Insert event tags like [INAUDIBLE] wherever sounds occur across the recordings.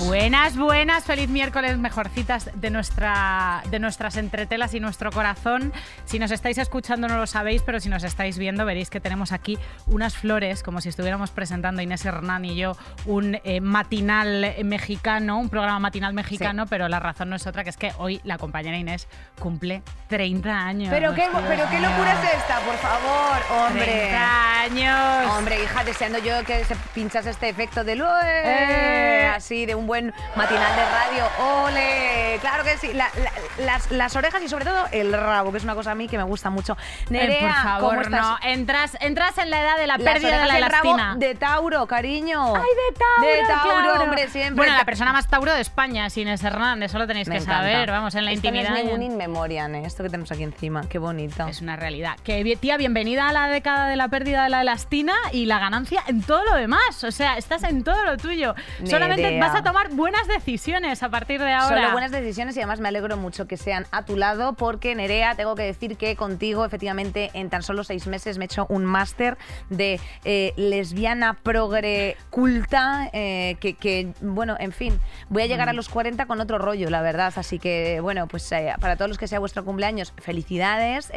Buenas, buenas, feliz miércoles, mejorcitas de, nuestra, de nuestras entretelas y nuestro corazón. Si nos estáis escuchando no lo sabéis, pero si nos estáis viendo veréis que tenemos aquí unas flores, como si estuviéramos presentando Inés Hernán y yo un eh, matinal mexicano, un programa matinal mexicano, pero la razón no es otra, que es que hoy la compañera Inés cumple 30 años. Pero qué, pero qué locura es esta, por favor, hombre. 30 años. Hombre, hija, deseando yo que se pinchas este efecto de luz, eh, así de un buen matinal de radio. ¡Ole! Claro que sí. La- la- las, las orejas y sobre todo el rabo, que es una cosa a mí que me gusta mucho. Eh, Nerea, por favor, ¿cómo estás? no. Entras, entras en la edad de la Las pérdida de la rabo elastina. de Tauro, cariño. ¡Ay, de Tauro! De Tauro, hombre, siempre. Bueno, la persona más Tauro de España es Inés Hernández, eso lo tenéis Me que encanta. saber, vamos, en la Esto intimidad. No es ningún in memoriam, ¿eh? esto que tenemos aquí encima. Qué bonito. Es una realidad. Que, tía, bienvenida a la década de la pérdida de la elastina y la ganancia en todo lo demás. O sea, estás en todo lo tuyo. Solamente Nerea. Vas a tomar buenas decisiones a partir de ahora. Solo buenas decisiones y además me alegro mucho que sean a tu lado porque Nerea, tengo que decir que contigo efectivamente en tan solo seis meses me he hecho un máster de eh, lesbiana progre culta eh, que, que, bueno, en fin, voy a llegar Mm. a los 40 con otro rollo, la verdad. Así que, bueno, pues eh, para todos los que sea vuestro cumpleaños, felicidades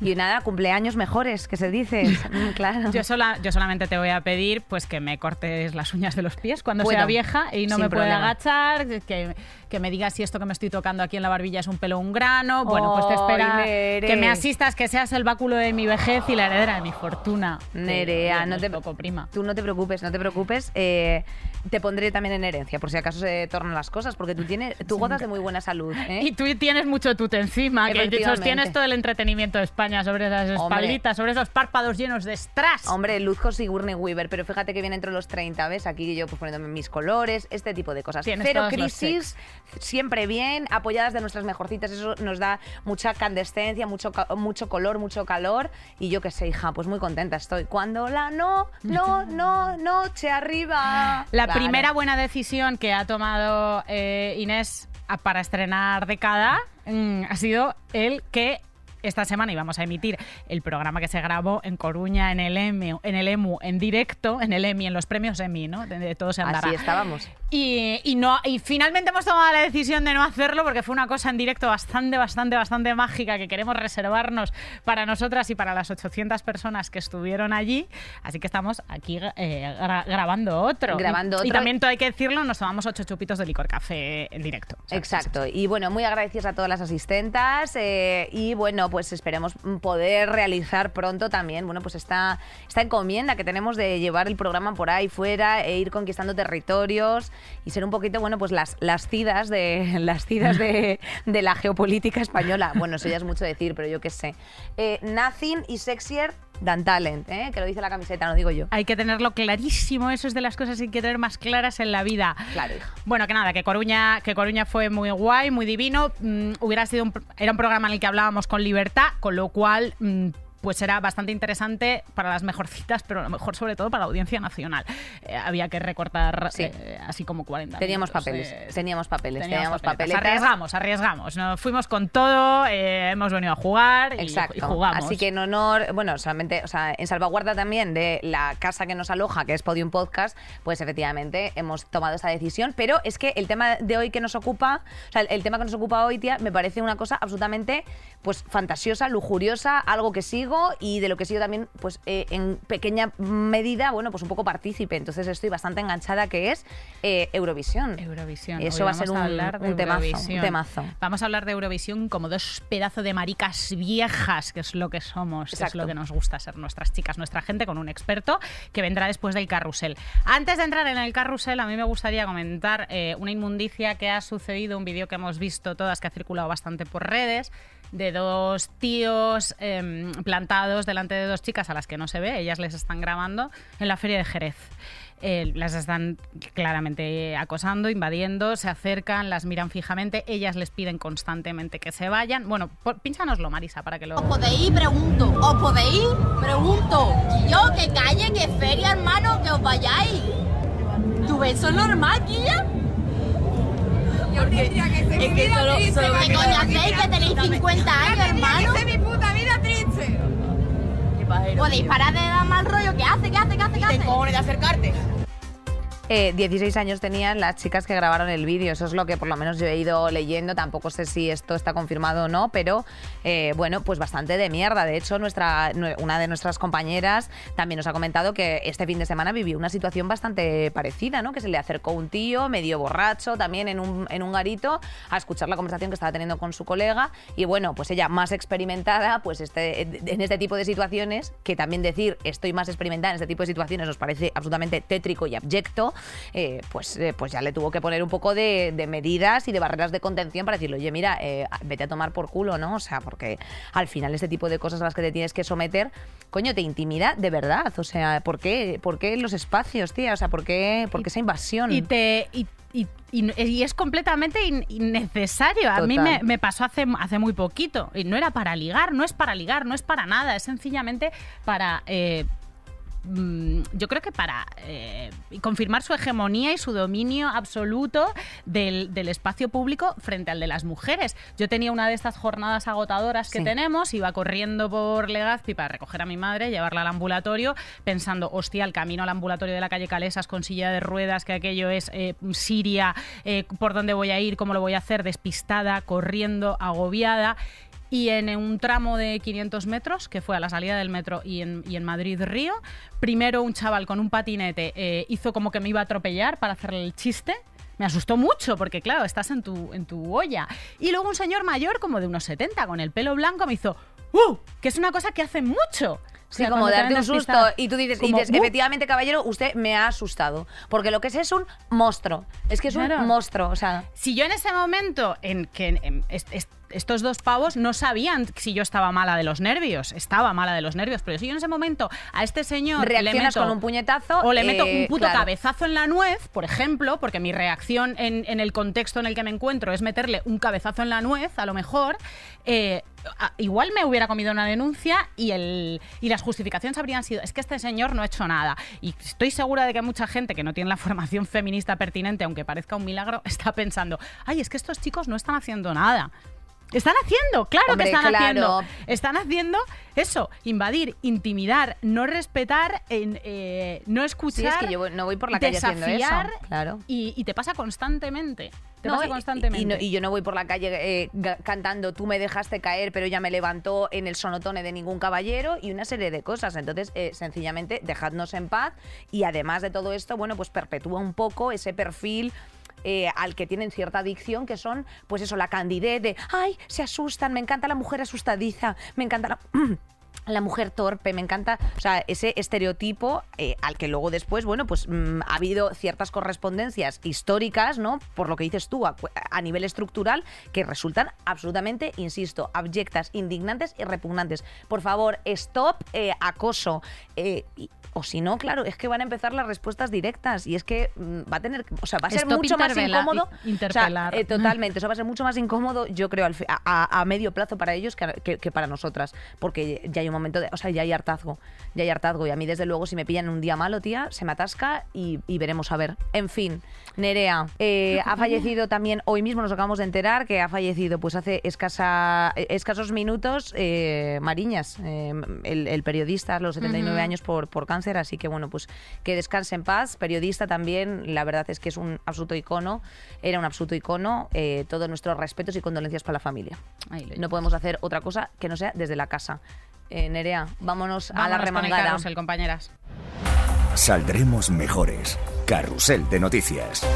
y nada, cumpleaños mejores, que se dice. Mm, [LAUGHS] claro. Yo, sola, yo solamente te voy a pedir pues que me cortes las uñas de los pies cuando sea vieja y no sin me problema. agachar, que, que me digas si esto que me estoy tocando aquí en la barbilla es un pelo o un grano. Bueno, pues te espera que me asistas, que seas el báculo de mi vejez y la heredera de mi fortuna. Nerea, no te poco prima. Tú no te preocupes, no te preocupes. eh, te pondré también en herencia, por si acaso se tornan las cosas, porque tú tienes, tú gozas de muy buena salud. ¿eh? Y tú tienes mucho tute encima, que sostienes todo el entretenimiento de España sobre esas Hombre. espalditas, sobre esos párpados llenos de strass. Hombre, luzco Sigourney Weaver, pero fíjate que viene entre los 30, ¿ves? Aquí yo pues poniéndome mis colores, este tipo de cosas. Tienes Cero crisis, siempre bien, apoyadas de nuestras mejorcitas, eso nos da mucha candescencia, mucho, mucho color, mucho calor. Y yo qué sé, hija, pues muy contenta estoy. Cuando la no, no, [LAUGHS] no, noche arriba. La Claro. primera buena decisión que ha tomado eh, Inés para estrenar década mm, ha sido el que esta semana íbamos a emitir el programa que se grabó en Coruña, en el EMU, en, el EMU, en directo, en el EMI, en los premios EMI, ¿no? De, de todo se andará. Así estábamos. Y, y no, y finalmente hemos tomado la decisión de no hacerlo porque fue una cosa en directo bastante, bastante, bastante mágica que queremos reservarnos para nosotras y para las 800 personas que estuvieron allí. Así que estamos aquí eh, gra- grabando otro. Grabando Y también, todo hay que decirlo, nos tomamos ocho chupitos de licor café en directo. Exacto. Y bueno, muy agradecidos a todas las asistentas eh, y bueno, pues esperemos poder realizar pronto también, bueno, pues esta, esta encomienda que tenemos de llevar el programa por ahí fuera e ir conquistando territorios y ser un poquito, bueno, pues las, las cidas de [LAUGHS] las cidas de, de la geopolítica española. Bueno, eso ya es mucho decir, pero yo qué sé. Eh, nothing is sexier than talent, ¿eh? que lo dice la camiseta, no digo yo. Hay que tenerlo clarísimo, eso es de las cosas que hay que tener más claras en la vida. Claro. Bueno, que nada, que Coruña, que Coruña fue muy guay, muy divino. Mm, hubiera sido un, era un programa en el que hablábamos con libertad, con lo cual mm, pues era bastante interesante para las mejorcitas, pero a lo mejor sobre todo para la audiencia nacional. Eh, había que recortar Sí. eh, así como 40 Teníamos minutos, papeles, eh, teníamos papeles, teníamos papeletas. Arriesgamos, arriesgamos. Nos fuimos con todo, hemos venido a jugar y jugamos. Así que en honor, bueno, solamente, o sea, en salvaguarda también de la casa que nos aloja, que es Podium Podcast, pues efectivamente hemos tomado esa decisión. Pero es que el tema de hoy que nos ocupa, o sea, el tema que nos ocupa hoy, tía, me parece una cosa absolutamente, pues, fantasiosa, lujuriosa, algo que sigo y de lo que sigo también, pues, eh, en pequeña medida, bueno, pues un poco partícipe. Entonces estoy bastante enganchada, que es eh, Eurovisión. Eurovisión. Eso Hoy va a ser un- hablar de un temazo, un Eurovisión. temazo. Vamos a hablar de Eurovisión como dos pedazos de maricas viejas, que es lo que somos, que es lo que nos gusta ser nuestras chicas, nuestra gente, con un experto que vendrá después del carrusel. Antes de entrar en el carrusel, a mí me gustaría comentar eh, una inmundicia que ha sucedido, un vídeo que hemos visto todas, que ha circulado bastante por redes, de dos tíos em, plantados delante de dos chicas a las que no se ve, ellas les están grabando en la feria de Jerez. Eh, las están claramente acosando, invadiendo, se acercan, las miran fijamente, ellas les piden constantemente que se vayan. Bueno, por, pínchanoslo, Marisa, para que lo... Os podéis pregunto. Os podéis pregunto. Yo, que calle, que feria, hermano, que os vayáis. ¿Tu ves eso normal, Guilla? Porque es que solo, solo ¿Qué coño hacéis que tenéis 50 años, hermano? mi puta vida triste. Qué pajero. Podéis parar de dar mal rollo. ¿Qué hace? ¿Qué hace? ¿Qué hace? ¿Qué Te hace? cojones de acercarte. Eh, 16 años tenían las chicas que grabaron el vídeo, eso es lo que por lo menos yo he ido leyendo, tampoco sé si esto está confirmado o no, pero eh, bueno, pues bastante de mierda. De hecho, nuestra, nue- una de nuestras compañeras también nos ha comentado que este fin de semana vivió una situación bastante parecida, ¿no? Que se le acercó un tío medio borracho también en un, en un garito a escuchar la conversación que estaba teniendo con su colega y bueno, pues ella más experimentada, pues este, en este tipo de situaciones, que también decir estoy más experimentada en este tipo de situaciones nos parece absolutamente tétrico y abyecto, eh, pues, eh, pues ya le tuvo que poner un poco de, de medidas y de barreras de contención para decirle, oye, mira, eh, vete a tomar por culo, ¿no? O sea, porque al final este tipo de cosas a las que te tienes que someter, coño, te intimida de verdad. O sea, ¿por qué, ¿Por qué los espacios, tía? O sea, ¿por qué, por qué esa invasión? Y te. y- y- y- y es completamente in- innecesario. A mí me, me pasó hace, hace muy poquito. Y no era para ligar, no es para ligar, no es para nada. Es sencillamente para. eh, yo creo que para eh, confirmar su hegemonía y su dominio absoluto del, del espacio público frente al de las mujeres. Yo tenía una de estas jornadas agotadoras que Sí. tenemos, iba corriendo por Legazpi para recoger a mi madre, llevarla al ambulatorio, pensando, hostia, el camino al ambulatorio de la calle Calesas con silla de ruedas, que aquello es eh, Siria, eh, por dónde voy a ir, cómo lo voy a hacer, despistada, corriendo, agobiada. Y en un tramo de 500 metros, que fue a la salida del metro y en, y en Madrid-Río, primero un chaval con un patinete eh, hizo como que me iba a atropellar para hacerle el chiste. Me asustó mucho porque, claro, estás en tu, en tu olla. Y luego un señor mayor, como de unos 70, con el pelo blanco, me hizo ¡Uh! Que es una cosa que hace mucho. O Sí, sea, como darte un susto y tú dices, y dices, efectivamente, caballero, usted me ha asustado. Porque lo que es es un monstruo. Es que es Claro. un monstruo. O sea, Si yo en ese momento en que en estos dos pavos no sabían si yo estaba mala de los nervios, estaba mala de los nervios, pero si yo en ese momento a este señor le reaccionas meto, con un puñetazo. o le meto eh, un puto claro. cabezazo en la nuez, por ejemplo, porque mi reacción en, en el contexto en el que me encuentro es meterle un cabezazo en la nuez, a lo mejor, eh, igual me hubiera comido una denuncia y, el, y las justificaciones habrían sido, es que este señor no ha hecho nada. Y estoy segura de que mucha gente que no tiene la [LAUGHS] formación feminista pertinente, aunque parezca un milagro, [LAUGHS] está pensando, ay, es que estos chicos no están haciendo nada. Están haciendo, claro Hombre, que están claro. haciendo. Están haciendo eso, invadir, intimidar, no respetar, eh, no escuchar. Sí, es que yo no voy por la calle haciendo eso, claro. Y, y te pasa constantemente. Te No, pasa y- constantemente. Y, no- y yo no voy por la calle eh, cantando tú me dejaste caer, pero ella me levantó en el sonotone de ningún caballero y una serie de cosas. Entonces, eh, sencillamente, dejadnos en paz y además de todo esto, bueno, pues perpetúa un poco ese perfil. Eh, al que tienen cierta adicción, que son, pues eso, la candidez de, ay, se asustan, me encanta la mujer asustadiza, me encanta la... [CLEARS THROAT] La mujer torpe, me encanta, o sea, ese estereotipo eh, al que luego después, bueno, pues mm, ha habido ciertas correspondencias históricas, ¿no? Por lo que dices tú, a, a nivel estructural, que resultan absolutamente, insisto, abyectas, indignantes y repugnantes. Por favor, stop eh, acoso. eh, y- o si no, claro, es que van a empezar las respuestas directas y es que mm, va a tener, o sea, va a ser Stop mucho más incómodo. interpelar. O sea, totalmente, eso va a ser mucho más incómodo, yo creo, al a, a- a medio plazo para ellos que, que- que para nosotras, porque ya hay un momento de, o sea, ya hay hartazgo, ya hay hartazgo y a mí desde luego si me pillan un día malo, tía, se me atasca y, y veremos a ver. En fin, Nerea, eh, ha fallecido también, hoy mismo nos acabamos de enterar que ha fallecido pues hace escasa, escasos minutos eh, Mariñas, eh, el, el periodista a los 79 años por, por cáncer, así que bueno, pues que descanse en paz, periodista también, la verdad es que es un absoluto icono, era un absoluto icono, todos nuestros respetos y condolencias para la familia. No podemos hacer otra cosa que no sea desde la casa. Eh, Nerea, vámonos, a la Vámonos con el remangada. carrusel, compañeras. Saldremos mejores. Carrusel de noticias.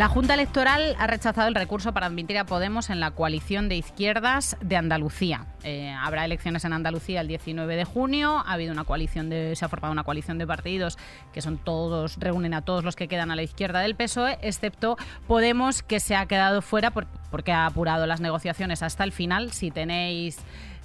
La Junta Electoral ha rechazado el recurso para admitir a Podemos en la coalición de izquierdas de Andalucía. Eh, habrá elecciones en Andalucía el 19 de junio. Ha habido una coalición de, se ha formado una coalición de partidos que son todos reúnen a todos los que quedan a la izquierda del PSOE, excepto Podemos que se ha quedado fuera por- porque ha apurado las negociaciones hasta el final. Si tenéis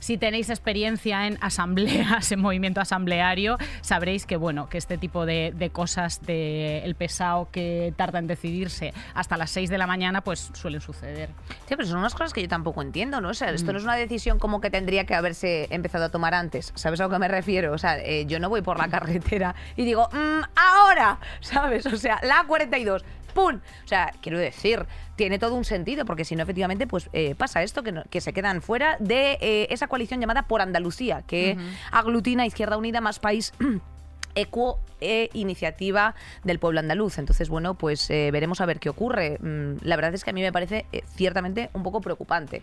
si tenéis experiencia en asambleas, [LAUGHS] en movimiento asambleario, sabréis que bueno, que este tipo de, de cosas de el pesado que tarda en decidirse hasta las 6 de la mañana, pues suelen suceder. Sí, pero son unas cosas que yo tampoco entiendo, ¿no? O sea, Mm. esto no es una decisión como que tendría que haberse empezado a tomar antes. ¿Sabes a lo que me refiero? O sea, eh, yo no voy por la [LAUGHS] carretera y digo, "Mm, ahora, [LAUGHS] ¿sabes? O sea, la 42. ¡Pum! O sea, quiero decir, tiene todo un sentido, porque si no, efectivamente, pues eh, pasa esto, que, no- que se quedan fuera de eh, esa coalición llamada Por Andalucía, que aglutina Izquierda Unida más país [CLEARS THROAT] Equo e Iniciativa del Pueblo Andaluz. Entonces, bueno, pues eh, veremos a ver qué ocurre. Mm, La verdad es que a mí me parece eh, ciertamente un poco preocupante.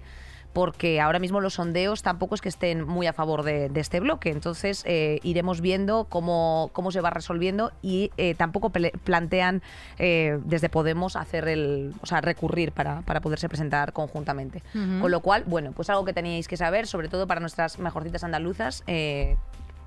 Porque ahora mismo los sondeos tampoco es que estén muy a favor de, de este bloque. Entonces eh, iremos viendo cómo, cómo se va resolviendo y eh, tampoco plantean eh, desde Podemos hacer el. o sea, recurrir para, para poderse presentar conjuntamente. Con lo cual, bueno, pues algo que teníais que saber, sobre todo para nuestras mejorcitas andaluzas,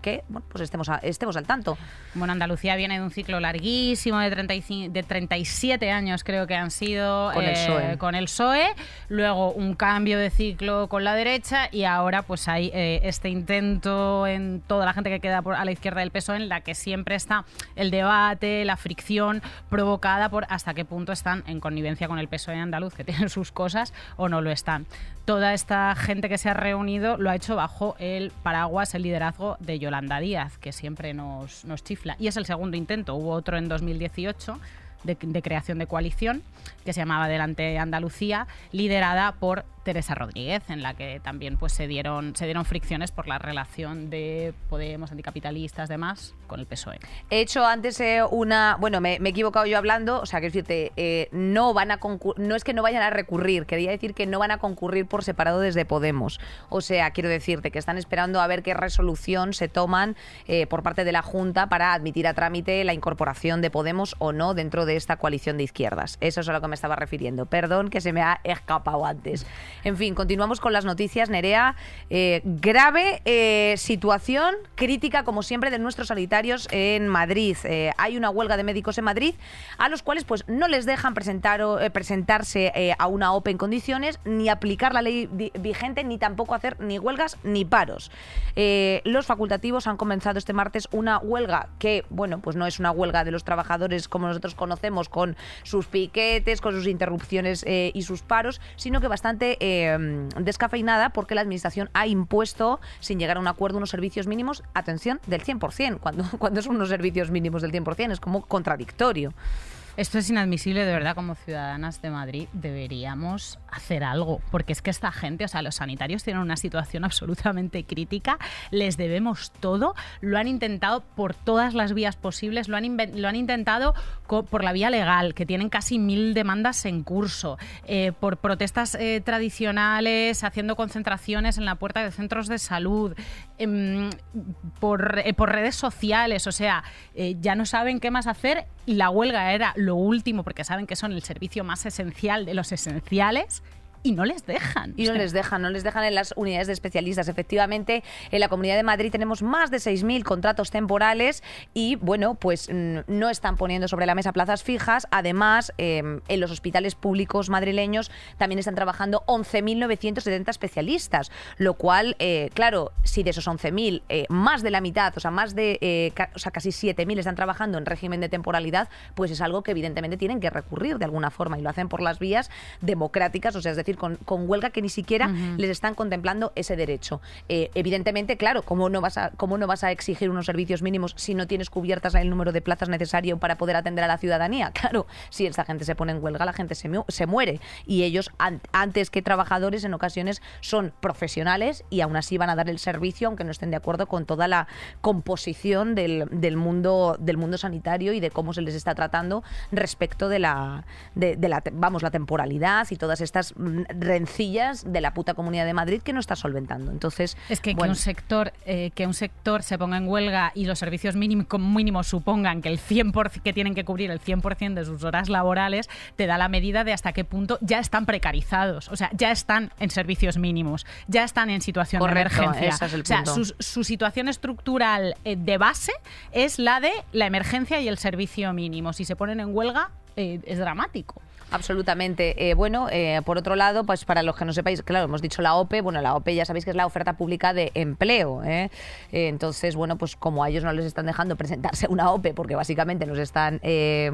que bueno, pues estemos, a- estemos al tanto. Bueno, Andalucía viene de un ciclo larguísimo de, 35, de 37 años, creo que han sido Con el eh, PSOE. con el PSOE, luego un cambio de ciclo con la derecha y ahora pues hay eh, este intento en toda la gente que queda por, a la izquierda del PSOE en la que siempre está el debate, la fricción provocada por hasta qué punto están en connivencia con el PSOE andaluz, que [LAUGHS] tienen sus cosas, o no lo están. Toda esta gente que se ha reunido lo ha hecho bajo el paraguas, el liderazgo de Yolanda Díaz, que siempre nos, nos chifla. Y es el segundo intento. Hubo otro en 2018 de, de creación de coalición que se llamaba Delante Andalucía, liderada por Teresa Rodríguez, en la que también pues, se, dieron, se dieron fricciones por la relación de Podemos, anticapitalistas, demás, con el PSOE. He hecho antes eh, una. Bueno, me, he equivocado yo hablando. O sea, que decirte, eh, no van a no es que no vayan a recurrir, quería decir que no van a concurrir por separado desde Podemos. O sea, quiero decirte que están esperando a ver qué resolución se toman eh, por parte de la Junta para admitir a trámite la incorporación de Podemos o no dentro de esta coalición de izquierdas. Eso es a lo que me estaba refiriendo. Perdón que se me ha escapado antes. En fin, continuamos con las noticias. Nerea, eh, grave eh, situación crítica, como siempre, de nuestros sanitarios en Madrid. Eh, hay una huelga de médicos en Madrid a los cuales pues no les dejan presentar presentarse a una OPE en condiciones, ni aplicar la ley vigente, ni tampoco hacer ni huelgas ni paros. Los facultativos han comenzado este martes una huelga que, bueno, pues no es una huelga de los trabajadores como nosotros conocemos, con sus piquetes, con sus interrupciones y sus paros, sino que bastante eh, descafeinada porque la Administración ha impuesto, sin llegar a un acuerdo, unos servicios mínimos, atención, del 100%. Cuando, [LAUGHS] cuando son unos servicios mínimos del 100%, es como contradictorio. Esto es inadmisible, de verdad, como ciudadanas de Madrid deberíamos hacer algo, porque es que esta gente, o sea, los sanitarios tienen una situación absolutamente crítica, les debemos todo, lo han intentado por todas las vías posibles, lo han, lo han intentado por la vía legal, que tienen casi mil demandas en curso, eh, por protestas eh, tradicionales, haciendo concentraciones en la puerta de centros de salud, em, por, eh, por redes sociales, o sea, ya no saben qué más hacer y la huelga era lo último porque saben que son el servicio más esencial de los esenciales y no les dejan. Y no les dejan, no les dejan en las unidades de especialistas. Efectivamente, en la Comunidad de Madrid tenemos más de 6.000 contratos temporales y, bueno, pues no están poniendo sobre la mesa plazas fijas. Además, eh, en los hospitales públicos madrileños también están trabajando 11.970 especialistas, lo cual, eh, claro, si de esos 11.000, eh, más de la mitad, o sea, más de, eh, ca- o sea, casi 7.000 están trabajando en régimen de temporalidad, pues es algo que evidentemente tienen que recurrir de alguna forma y lo hacen por las vías democráticas, o sea, es decir, con, con huelga que ni siquiera les están contemplando ese derecho. Eh, evidentemente, claro, ¿cómo no, vas a, ¿cómo no vas a exigir unos servicios mínimos si no tienes cubiertas el número de plazas necesario para poder atender a la ciudadanía? [LAUGHS] Claro, si esa gente se pone en huelga, la gente se, mu- se muere. Y ellos, an- antes que trabajadores, en ocasiones son profesionales y aún así van a dar el servicio, aunque no estén de acuerdo con toda la composición del, del mundo, del mundo sanitario y de cómo se les está tratando respecto de la, de, de la, vamos, la temporalidad y todas estas rencillas de la puta Comunidad de Madrid que no está solventando. Entonces, Es que, un sector eh, que un sector se ponga en huelga y los servicios mínimos, supongan que el 100% que tienen que cubrir el 100% de sus horas laborales te da la medida de hasta qué punto ya están precarizados, o sea, ya están en servicios mínimos, ya están en situación Correcto, de emergencia. ese es el o sea, su situación estructural eh, de base es la de la emergencia y el servicio mínimo. Si se ponen en huelga eh, es dramático. Absolutamente. Eh, bueno, eh, por otro lado, pues para los que no sepáis, claro, hemos dicho la OPE, bueno, la OPE ya sabéis que es la oferta pública de empleo. ¿eh? Eh, entonces, bueno, pues como a ellos no les están dejando presentarse una OPE porque básicamente nos están, eh,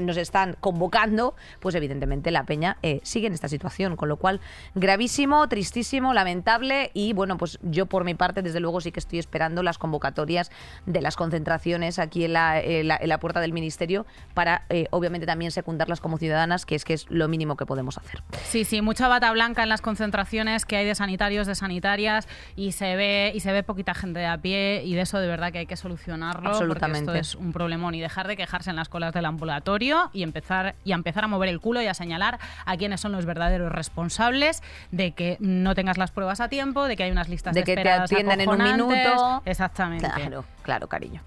nos están convocando, pues evidentemente la peña sigue en esta situación, con lo cual gravísimo, tristísimo, lamentable y bueno, pues yo por mi parte desde luego sí que estoy esperando las convocatorias de las concentraciones aquí en la, en la- puerta del ministerio para obviamente también secundarlas como ciudadanas, que es que es lo mínimo que podemos hacer. Sí, sí, mucha bata blanca en las concentraciones que hay de sanitarios, de sanitarias y se ve y se ve poquita gente de a pie y de eso de verdad que hay que solucionarlo Absolutamente. porque esto es un problemón y dejar de quejarse en las colas del ambulatorio y empezar y a empezar a mover el culo y a señalar a quiénes son los verdaderos responsables de que no tengas las pruebas a tiempo, de que hay unas listas De de que te atiendan en un minuto. Exactamente. Claro, claro, cariño.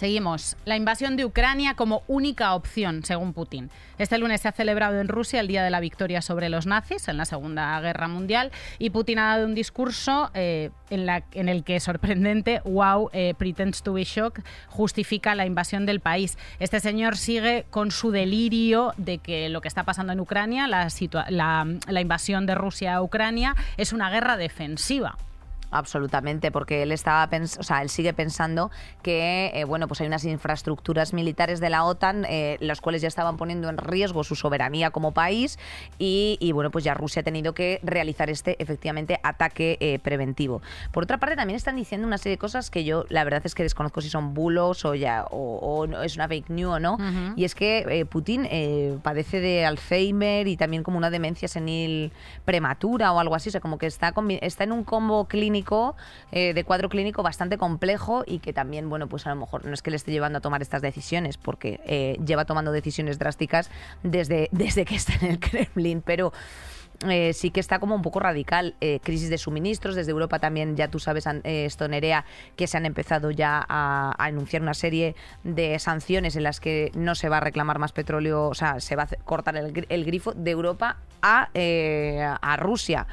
Seguimos. La invasión de Ucrania como única opción, según Putin. Este lunes se ha celebrado en Rusia el Día de la Victoria sobre los nazis en la Segunda Guerra Mundial y Putin ha dado un discurso eh, en, el que, sorprendente, wow, eh, pretends to be shocked, justifica la invasión del país. Este señor sigue con su delirio de que lo que está pasando en Ucrania, la- la invasión de Rusia a Ucrania, es una guerra defensiva. Absolutamente, porque él estaba pens- o sea, él sigue pensando que eh, bueno, pues hay unas infraestructuras militares de la OTAN eh, las cuales ya estaban poniendo en riesgo su soberanía como país y, y, bueno, pues ya Rusia ha tenido que realizar este efectivamente ataque eh, preventivo. Por otra parte, también están diciendo una serie de cosas que yo la verdad es que desconozco si son bulos o ya o, o no- es una fake news o no. Y es que Putin padece de Alzheimer y también como una demencia senil prematura o algo así. O sea, como que está, está en un combo clínico, eh, de cuadro clínico bastante complejo y que también, bueno, pues a lo mejor no es que le esté llevando a tomar estas decisiones, porque eh, lleva tomando decisiones drásticas desde, [LAUGHS] desde que está en el Kremlin, pero eh, sí que está como un poco radical. Eh, crisis de suministros, desde Europa también, ya tú sabes, an- eh, que se han empezado ya a, a anunciar una serie de sanciones en las que no se va a reclamar más petróleo, o sea, se va a cortar el, gri- el grifo de Europa a, a Rusia.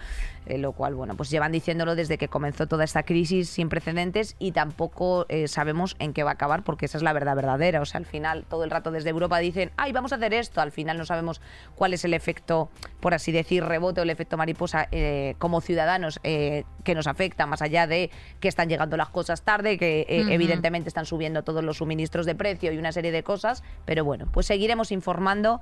Lo cual, bueno, pues llevan diciéndolo desde que comenzó toda esta crisis sin precedentes y tampoco sabemos en qué va a acabar porque esa es la verdad verdadera. O sea, al final, todo el rato desde Europa dicen, ay, vamos a hacer esto. Al final no sabemos cuál es el efecto, por así decir, rebote o el efecto mariposa eh, como ciudadanos eh, que nos afecta, más allá de que están llegando las cosas tarde, que eh, evidentemente están subiendo todos los suministros de precio y una serie de cosas. Pero bueno, pues seguiremos informando.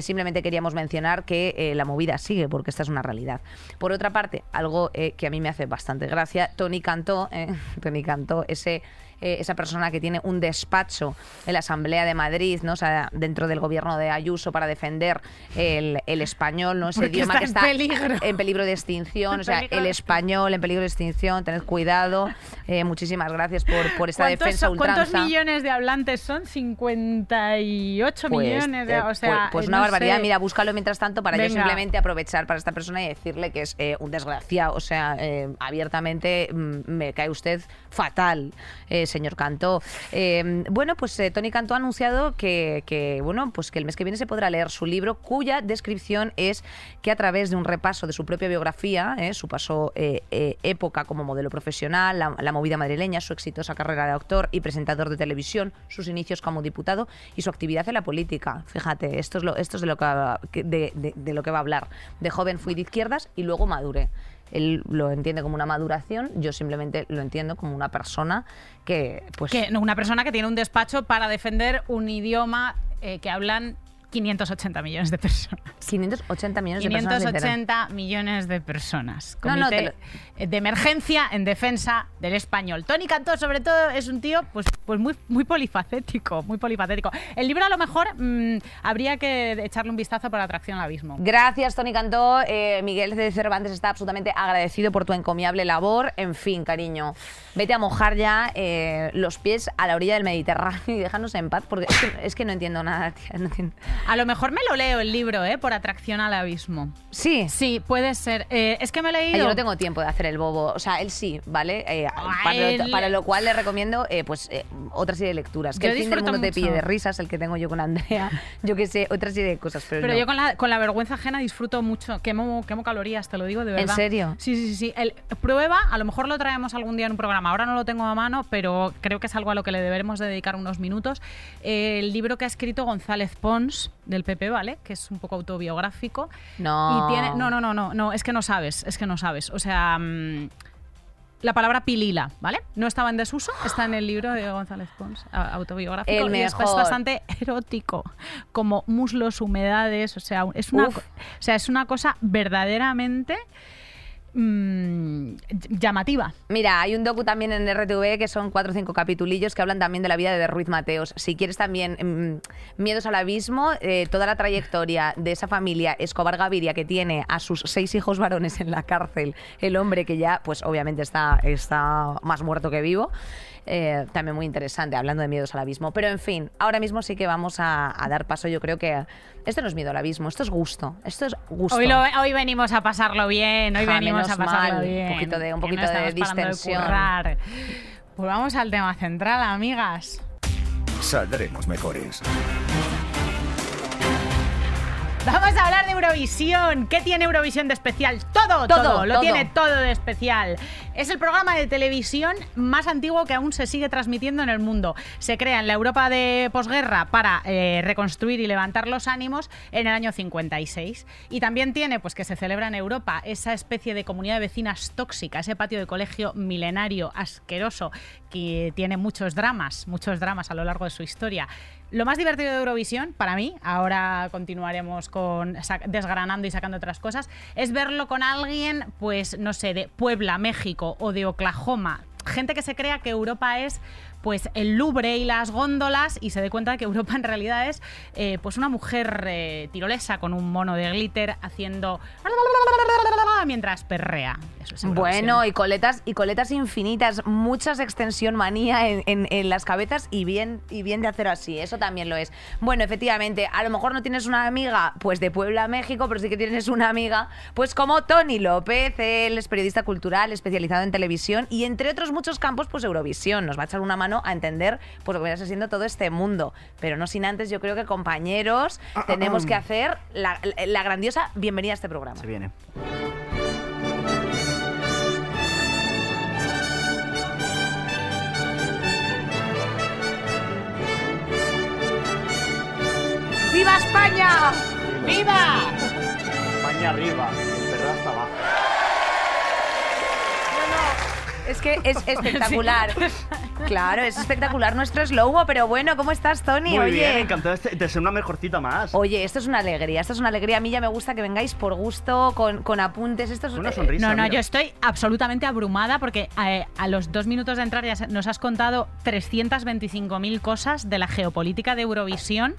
Simplemente queríamos mencionar que la movida sigue porque esta es una realidad. Por otra parte, algo que a mí me hace bastante gracia, Tony Cantó, [LAUGHS] Tony Cantó, ese eh, esa persona que tiene un despacho en la Asamblea de Madrid, ¿no? O sea, dentro del gobierno de Ayuso para defender el, el español, ¿no? Ese Porque idioma está que en está peligro. en peligro de extinción, En o sea, peligro el español en peligro de extinción, tened cuidado. Eh, muchísimas gracias por, por esta ¿Cuántos, defensa cuántos millones de hablantes son? 58 Pues, millones. De, o sea, pues, pues eh, una no barbaridad. sé. Mira, búscalo mientras tanto para yo simplemente aprovechar para esta persona y decirle que es eh, un desgraciado. O sea, abiertamente mm, me cae usted fatal, eh, señor Cantó. Eh, bueno, pues eh, Tony Cantó ha anunciado que, que, bueno, pues que el mes que viene se podrá leer su libro, cuya descripción es que a través de un repaso de su propia biografía, eh, su paso eh, eh, época como modelo profesional, la, movida madrileña, su exitosa carrera de actor y presentador de televisión, sus inicios como diputado y su actividad en la política. Fíjate, esto es, lo, esto es de, lo que, de- de lo que va a hablar. De joven fui de izquierdas y luego maduré. Él lo entiende como una maduración, yo simplemente lo entiendo como una persona que, pues, Que una persona que tiene un despacho para defender un idioma eh, que hablan 580 millones de personas. 580 millones de personas se enteran. 580 millones de personas. No, no, Comité de emergencia en defensa del español. Tony Cantó, sobre todo, es un tío pues, pues muy, muy polifacético, muy polifacético. El libro a lo mejor mm, habría que echarle un vistazo por atracción al abismo. Gracias, Tony Cantó. Eh, Miguel de Cervantes está absolutamente agradecido por tu encomiable labor. En fin, cariño, vete a mojar ya eh, los pies a la orilla del Mediterráneo y déjanos en paz, porque es que, es que no entiendo nada, tía. no entiendo. A lo mejor me lo leo el libro, ¿eh? Por atracción al abismo. Sí. Sí, puede ser. Eh, es que me he leído. Ay, Yo no tengo tiempo de hacer el bobo. O sea, él sí, ¿vale? Eh, para, lo, para lo cual le recomiendo eh, pues otra serie de lecturas. Que Yo el fin del mundo te mucho. pille de risas, el que tengo yo con Andrea. [LAUGHS] Yo qué sé, otra serie de cosas. Pero, Pero no. yo con la, con la vergüenza ajena disfruto mucho. Quemo, quemo calorías, te lo digo de ¿En verdad. serio? Sí, sí, sí. sí. El, prueba, a lo mejor lo traemos algún día en un programa. Ahora no lo tengo a mano, pero creo que es algo a lo que le deberemos dedicar unos minutos. El libro que ha escrito González Pons del PP, ¿vale? Que es un poco autobiográfico. No. Y tiene. No, no, no, no, no, es que no sabes, es que no sabes. O sea. mm, la palabra pilila, ¿vale? No estaba en desuso, está en el libro de González Pons, autobiográfico. El y es, bastante erótico, como muslos, humedades, o sea, es una, Uf. o sea, es una cosa verdaderamente mm, llamativa. Mira, hay un docu también en RTV que son cuatro o cinco capitulillos que hablan también de la vida de Ruiz Mateos. Si quieres también mm, Miedos al Abismo, eh, toda la trayectoria de esa familia Escobar Gaviria que tiene a sus seis hijos varones en la cárcel, el hombre que ya, pues obviamente está, está más muerto que vivo. Eh, también muy interesante, hablando de miedos al abismo. Pero en fin, ahora mismo sí que vamos a, a dar paso. Yo creo que esto no es miedo al abismo, esto es gusto. Esto es gusto. Hoy, lo- hoy venimos a pasarlo bien, hoy Ja, venimos a pasarlo mal, bien. un poquito de- un no poquito de distensión. Pues vamos al tema central, amigas. Saldremos mejores. Vamos a hablar de Eurovisión. ¿Qué tiene Eurovisión de especial? Todo, todo, Todo, lo todo. tiene todo de especial. Es el programa de televisión más antiguo que aún se sigue transmitiendo en el mundo. Se crea en la Europa de posguerra para eh, reconstruir y levantar los ánimos en el año 56. Y también tiene, pues que se celebra en Europa, esa especie de comunidad de vecinas tóxica, ese patio de colegio milenario, asqueroso, que tiene muchos dramas, muchos dramas a lo largo de su historia. Lo más divertido de Eurovisión, para mí, ahora continuaremos con desgranando y sacando otras cosas, es verlo con alguien, pues no sé, de Puebla, México o de Oklahoma. Gente que se crea que Europa es pues el Louvre y las góndolas y se dé cuenta de que Europa en realidad es eh, pues una mujer eh, tirolesa con un mono de glitter haciendo mientras perrea. Eso es. Bueno, y coletas, y coletas infinitas, muchas extensión manía en, en- en las cabezas y bien, y bien de hacer así, eso también lo es. Bueno, efectivamente, a lo mejor no tienes una amiga pues de Puebla, México, pero sí que tienes una amiga pues como Tony López, él es periodista cultural especializado en televisión y entre otros muchos campos pues Eurovisión, nos va a echar una mano a entender pues lo que viene siendo todo este mundo, pero no sin antes yo creo que compañeros tenemos que hacer la, grandiosa bienvenida a este programa. Se viene. ¡Viva España! ¡Viva! España arriba, el perro hasta abajo. Es que es [LAUGHS] espectacular. [LAUGHS] Claro, es espectacular nuestro slow pero bueno, ¿cómo estás, Tony? Muy Oye. bien, encantado de ser una mejorcita más. Oye, esto es una alegría, esto es una alegría. A mí ya me gusta que vengáis por gusto, con, con apuntes. Esto es Una eh, sonrisa. No, no, mira. yo estoy absolutamente abrumada porque eh, a los dos minutos de entrar ya nos has contado 325.000 cosas de la geopolítica de Eurovisión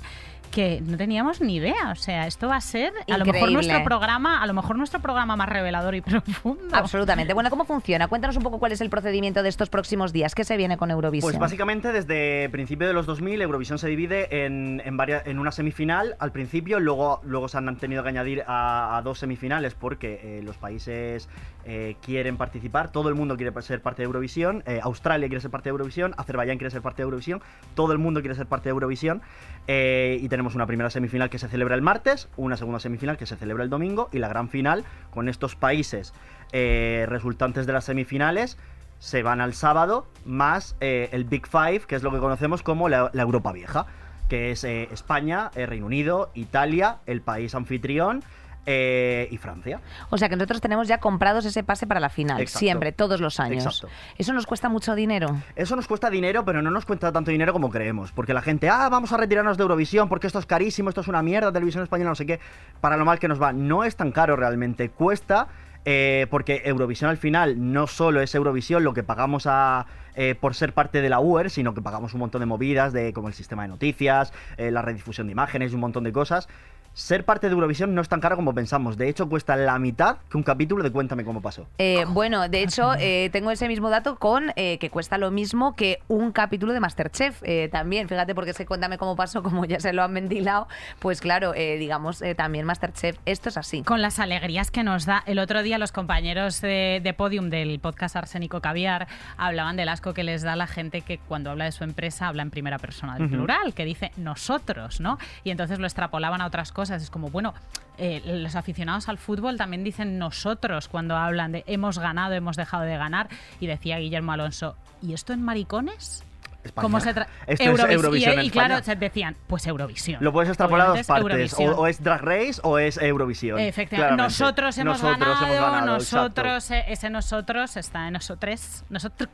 que no teníamos ni idea. O sea, esto va a ser a lo mejor nuestro programa, a lo mejor nuestro programa más revelador y profundo. Absolutamente. Bueno, ¿cómo funciona? Cuéntanos un poco cuál es el procedimiento de estos próximos días. ¿Qué se viene con Eurovisión? Pues básicamente desde principio de los 2000 Eurovisión se divide en, en, varias, en una semifinal al principio, luego, luego se han tenido que añadir a, a dos semifinales porque eh, los países eh, quieren participar, todo el mundo quiere ser parte de Eurovisión, eh, Australia quiere ser parte de Eurovisión, Azerbaiyán quiere ser parte de Eurovisión, todo el mundo quiere ser parte de Eurovisión eh, y tenemos una primera semifinal que se celebra el martes, una segunda semifinal que se celebra el domingo y la gran final con estos países eh, resultantes de las semifinales se van al sábado, más eh, el Big Five, que es lo que conocemos como la, Europa Vieja, que es eh, España, eh, Reino Unido, Italia, el país anfitrión eh, y Francia. O sea que nosotros tenemos ya comprados ese pase para la final, Exacto. siempre, todos los años. Exacto. ¿Eso nos cuesta mucho dinero? Eso nos cuesta dinero, pero no nos cuesta tanto dinero como creemos. Porque la gente, ah, vamos a retirarnos de Eurovisión porque esto es carísimo, esto es una mierda, televisión española, no sé qué. Para lo mal que nos va. No es tan caro realmente. Cuesta. eh, porque Eurovisión al final no solo es Eurovisión lo que pagamos a, eh, por ser parte de la UER, sino que pagamos un montón de movidas, de como el sistema de noticias, eh, la redifusión de imágenes y un montón de cosas. Ser parte de Eurovisión no es tan caro como pensamos. De hecho, cuesta la mitad que un capítulo de Cuéntame cómo pasó. Eh, bueno, de hecho, eh, tengo ese mismo dato con eh, que cuesta lo mismo que un capítulo de Masterchef eh, también. Fíjate, porque es que cuéntame cómo pasó, como ya se lo han ventilado. Pues claro, eh, digamos, eh, también Masterchef, esto es así. Con las alegrías que nos da. El otro día los compañeros de, de Podium del podcast Arsénico Caviar hablaban del asco que les da la gente que cuando habla de su empresa habla en primera persona del plural, que dice nosotros, ¿no? Y entonces lo extrapolaban a otras cosas. Es como, bueno, eh, los aficionados al fútbol también dicen nosotros cuando hablan de hemos ganado, hemos dejado de ganar. Y decía Guillermo Alonso, ¿y esto en maricones? España. ¿Cómo se Esto es Eurovis- Eurovisión y, en y claro, se decían, pues Eurovisión. Lo puedes extrapolar a dos partes. O, es Drag Race o es Eurovisión. Efectivamente. claramente. Nosotros hemos Nosotros ganado, hemos ganado, nosotros, eh, ese nosotros está en nosotros, nosotros.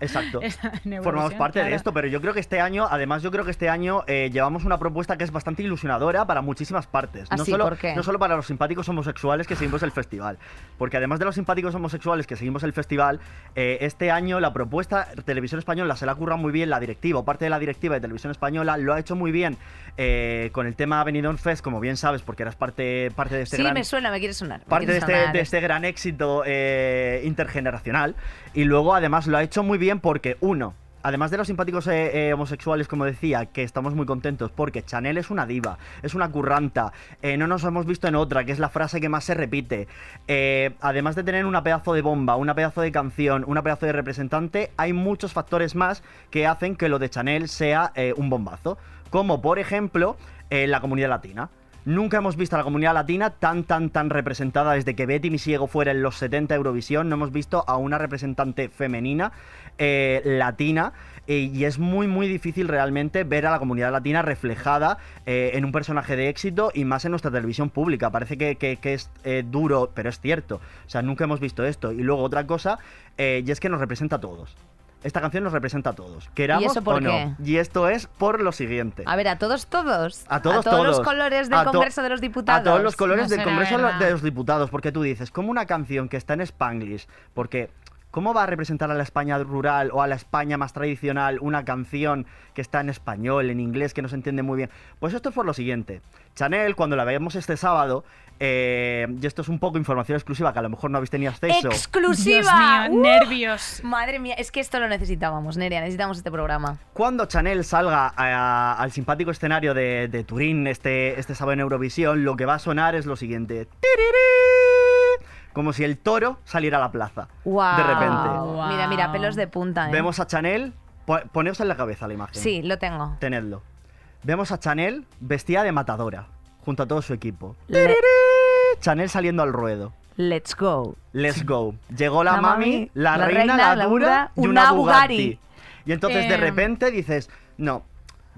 Exacto. [LAUGHS] En Formamos parte claro. de esto, pero yo creo que este año, además, yo creo que este año eh, llevamos una propuesta que es bastante ilusionadora para muchísimas partes. ¿Ah, no, sí? solo, ¿Por qué? no solo para los simpáticos homosexuales que seguimos el festival. Porque además de los simpáticos homosexuales que seguimos el festival, eh, este año la propuesta Televisión Española se la ha currado muy bien la directiva, o parte de la directiva de Televisión Española lo ha hecho muy bien eh, con el tema Benidorm Fest, como bien sabes, porque eras parte, parte de este sí, gran me suena, me quiere sonar. me parte de este, sonar. de este gran éxito eh, intergeneracional. Y luego, además, lo ha hecho muy bien porque, uno, además de los simpáticos eh, eh, homosexuales, como decía, que estamos muy contentos porque Chanel es una diva, es una curranta, eh, no nos hemos visto en otra, que es la frase que más se repite. Además de tener una pedazo de bomba, una pedazo de canción, una pedazo de representante, hay muchos factores más que hacen que lo de Chanel sea un bombazo. Como, por ejemplo, la comunidad latina. Nunca hemos visto a la comunidad latina tan, tan, tan representada desde que Betty Misiego fuera en los 70 Eurovisión. No hemos visto a una representante femenina eh, latina. y es muy, muy difícil realmente ver a la comunidad latina reflejada eh, en un personaje de éxito y más en nuestra televisión pública. Parece que, que- es eh, duro, pero es cierto. O sea, nunca hemos visto esto. Y luego otra cosa, y es que nos representa a todos. Esta canción nos representa a todos, queramos eso por o no. qué? Y esto es por lo siguiente. A ver, a todos, todos. A todos, los todos. colores del A to- Congreso de los Diputados. A todos los colores No del Congreso verdad. de los Diputados. Porque tú dices, como una canción que está en Spanglish, porque ¿cómo va a representar a la España rural o a la España más tradicional una canción que está en español, en inglés, que no se entiende muy bien? Pues esto es por lo siguiente. Chanel, cuando la veamos este sábado, eh, y esto es un poco información exclusiva que a lo mejor no habéis tenido acceso. ¡Exclusiva! Dios mío, ¡Uh! nervios. Madre mía, es que esto lo necesitábamos, Nerea, necesitamos este programa. Cuando Chanel salga a- al simpático escenario de, de Turín este, este sábado en Eurovisión, lo que va a sonar es lo siguiente. ¡Tirirí! Como si el toro saliera a la plaza. Wow. De repente. Mira, mira, pelos de punta. ¿eh? Vemos a Chanel. po- Poneos en la cabeza la imagen. Sí, lo tengo. Tenedlo. Vemos a Chanel vestida de matadora, junto a todo su equipo. Le- Chanel saliendo al ruedo. let's go. Let's go. Llegó la, La mami, mami, la, la reina, reina, la dura y una una Bugatti. Bugatti. Y entonces de Em. repente dices, no,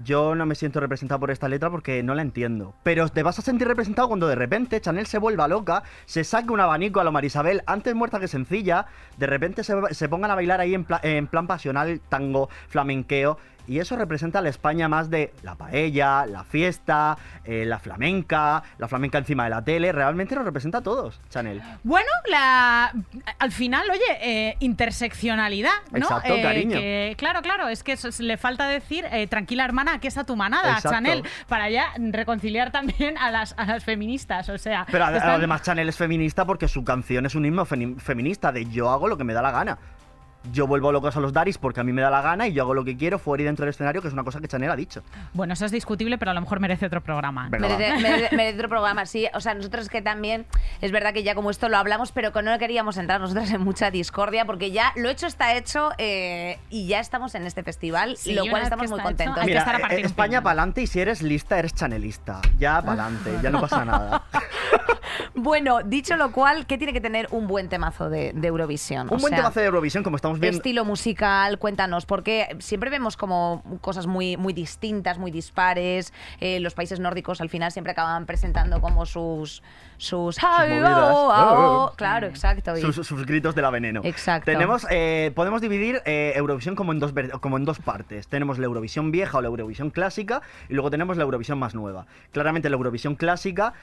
yo no me siento representado por esta letra porque no la entiendo. Pero te vas a sentir representado cuando de repente Chanel se vuelva loca, se saque un abanico a lo Marisabel, antes muerta que sencilla, de repente se, se pongan a bailar ahí en, pla- en plan pasional, tango, flamenqueo. Y eso representa la España más de la paella, la fiesta, eh, la flamenca, la flamenca encima de la tele. Realmente nos representa a todos, Chanel. Bueno, la, al final, oye, eh, interseccionalidad, ¿no? Exacto, Eh, cariño. que- claro, claro, es que eso le falta decir, tranquila hermana, aquí está tu manada, Exacto. Chanel, para ya reconciliar también a las, a las feministas, o sea... Pero están- además Chanel es feminista porque su canción es un himno feminista de yo hago lo que me da la gana. Yo vuelvo locos a los Daris porque a mí me da la gana y yo hago lo que quiero fuera y dentro del escenario, que es una cosa que Chanel ha dicho. Bueno, eso es discutible, pero a lo mejor merece otro programa. Venga. Merece, merece- [LAUGHS] merece otro programa, sí. O sea, nosotros que también, es verdad que ya como esto lo hablamos, pero que no queríamos entrar nosotras en mucha discordia, porque ya lo hecho está hecho eh, y ya estamos en este festival, Sí, lo cual estamos muy hecho, contentos. que Mira, estar a eh, un España para adelante y si eres lista eres chanelista. Ya para adelante, ya no [LAUGHS] pasa nada. Bueno, dicho lo cual, ¿qué tiene que tener un buen temazo de, de Eurovisión? Un O buen sea, temazo de Eurovisión, como estamos viendo. Estilo musical, cuéntanos, porque siempre vemos como cosas muy, muy distintas, muy dispares. Eh, los países nórdicos al final siempre acaban presentando como sus. sus. movidas. Oh, Claro, exacto. y- Sus, sus gritos de la veneno. Exacto. Tenemos, eh, podemos dividir eh, Eurovisión como en, dos, como en dos partes. Tenemos la Eurovisión vieja o la Eurovisión clásica y luego tenemos la Eurovisión más nueva. Claramente la Eurovisión clásica,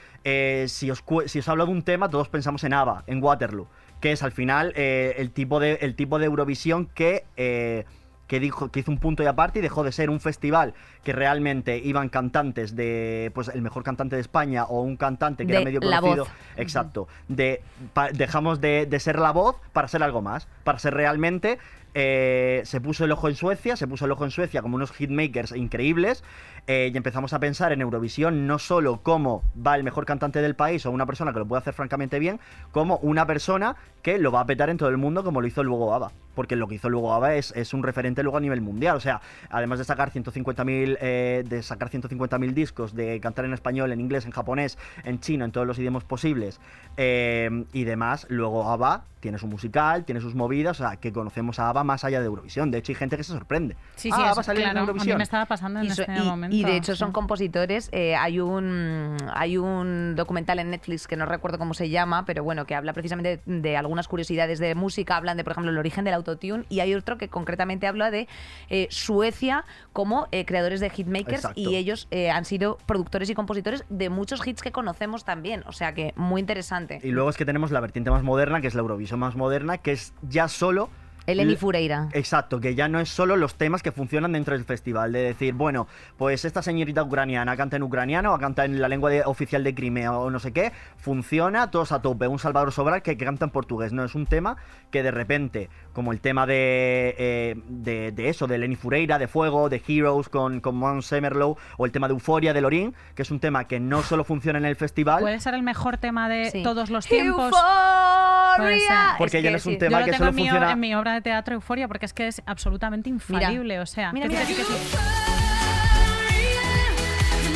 si, os, si os hablo de un tema, todos pensamos en ABBA, en Waterloo, que es al final eh, el, tipo de, el tipo de Eurovisión que... eh, que, dijo, que hizo un punto y aparte y dejó de ser un festival que realmente iban cantantes de, pues el mejor cantante de España o un cantante que De era medio La conocido. Voz. Exacto. De, pa- dejamos de, de ser la voz para ser algo más, para ser realmente... eh, se puso el ojo en Suecia, se puso el ojo en Suecia como unos hitmakers increíbles eh, y empezamos a pensar en Eurovisión no solo como va el mejor cantante del país o una persona que lo puede hacer francamente bien, como una persona que lo va a petar en todo el mundo como lo hizo luego ABBA. Porque lo que hizo luego ABBA es, es un referente luego a nivel mundial. O sea, además de sacar 150.000 eh, de sacar 150.000 discos, de cantar en español, en inglés, en japonés, en chino, en todos los idiomas posibles eh, y demás, luego ABBA tiene su musical, tiene sus movidas, o sea, que conocemos a ABBA más allá de Eurovisión. De hecho, hay gente que se sorprende. Sí, sí, ah, eso, va a salir claro, en a mí Eurovisión. me estaba pasando en Y, so- este y- momento. y de hecho sí. son compositores. eh, hay un hay un documental en Netflix que no recuerdo cómo se llama, pero bueno, que habla precisamente de, de algunas curiosidades de música. Hablan de, por ejemplo, el origen del autotune y hay otro que concretamente habla de eh, Suecia como eh, creadores de hitmakers Exacto. y ellos eh, han sido productores y compositores de muchos hits que conocemos también. O sea que muy interesante. Y luego es que tenemos la vertiente más moderna, que es la Eurovisión más moderna, que es ya solo... Eleni Fureira. Exacto, que ya no es solo los temas que funcionan dentro del festival, de decir, bueno, pues esta señorita ucraniana canta en ucraniano o canta en la lengua de- oficial de Crimea o no sé qué, funciona, todos a tope, un Salvador Sobral que, que canta en portugués, no es un tema que de repente, como el tema de, eh, de, de eso, de Lenny Fureira, de Fuego, de Heroes con, con Mons Semerlow, o el tema de Euforia de Lorin, que es un tema que no solo funciona en el festival, Puede ser el mejor tema de Sí. todos los tiempos. Euphoria. Porque ya no es un sí. tema Yo lo que tengo solo en mi, funciona- en mi obra de teatro Euforia porque es que es absolutamente infalible, o sea, Mira, mira. sí, que sí,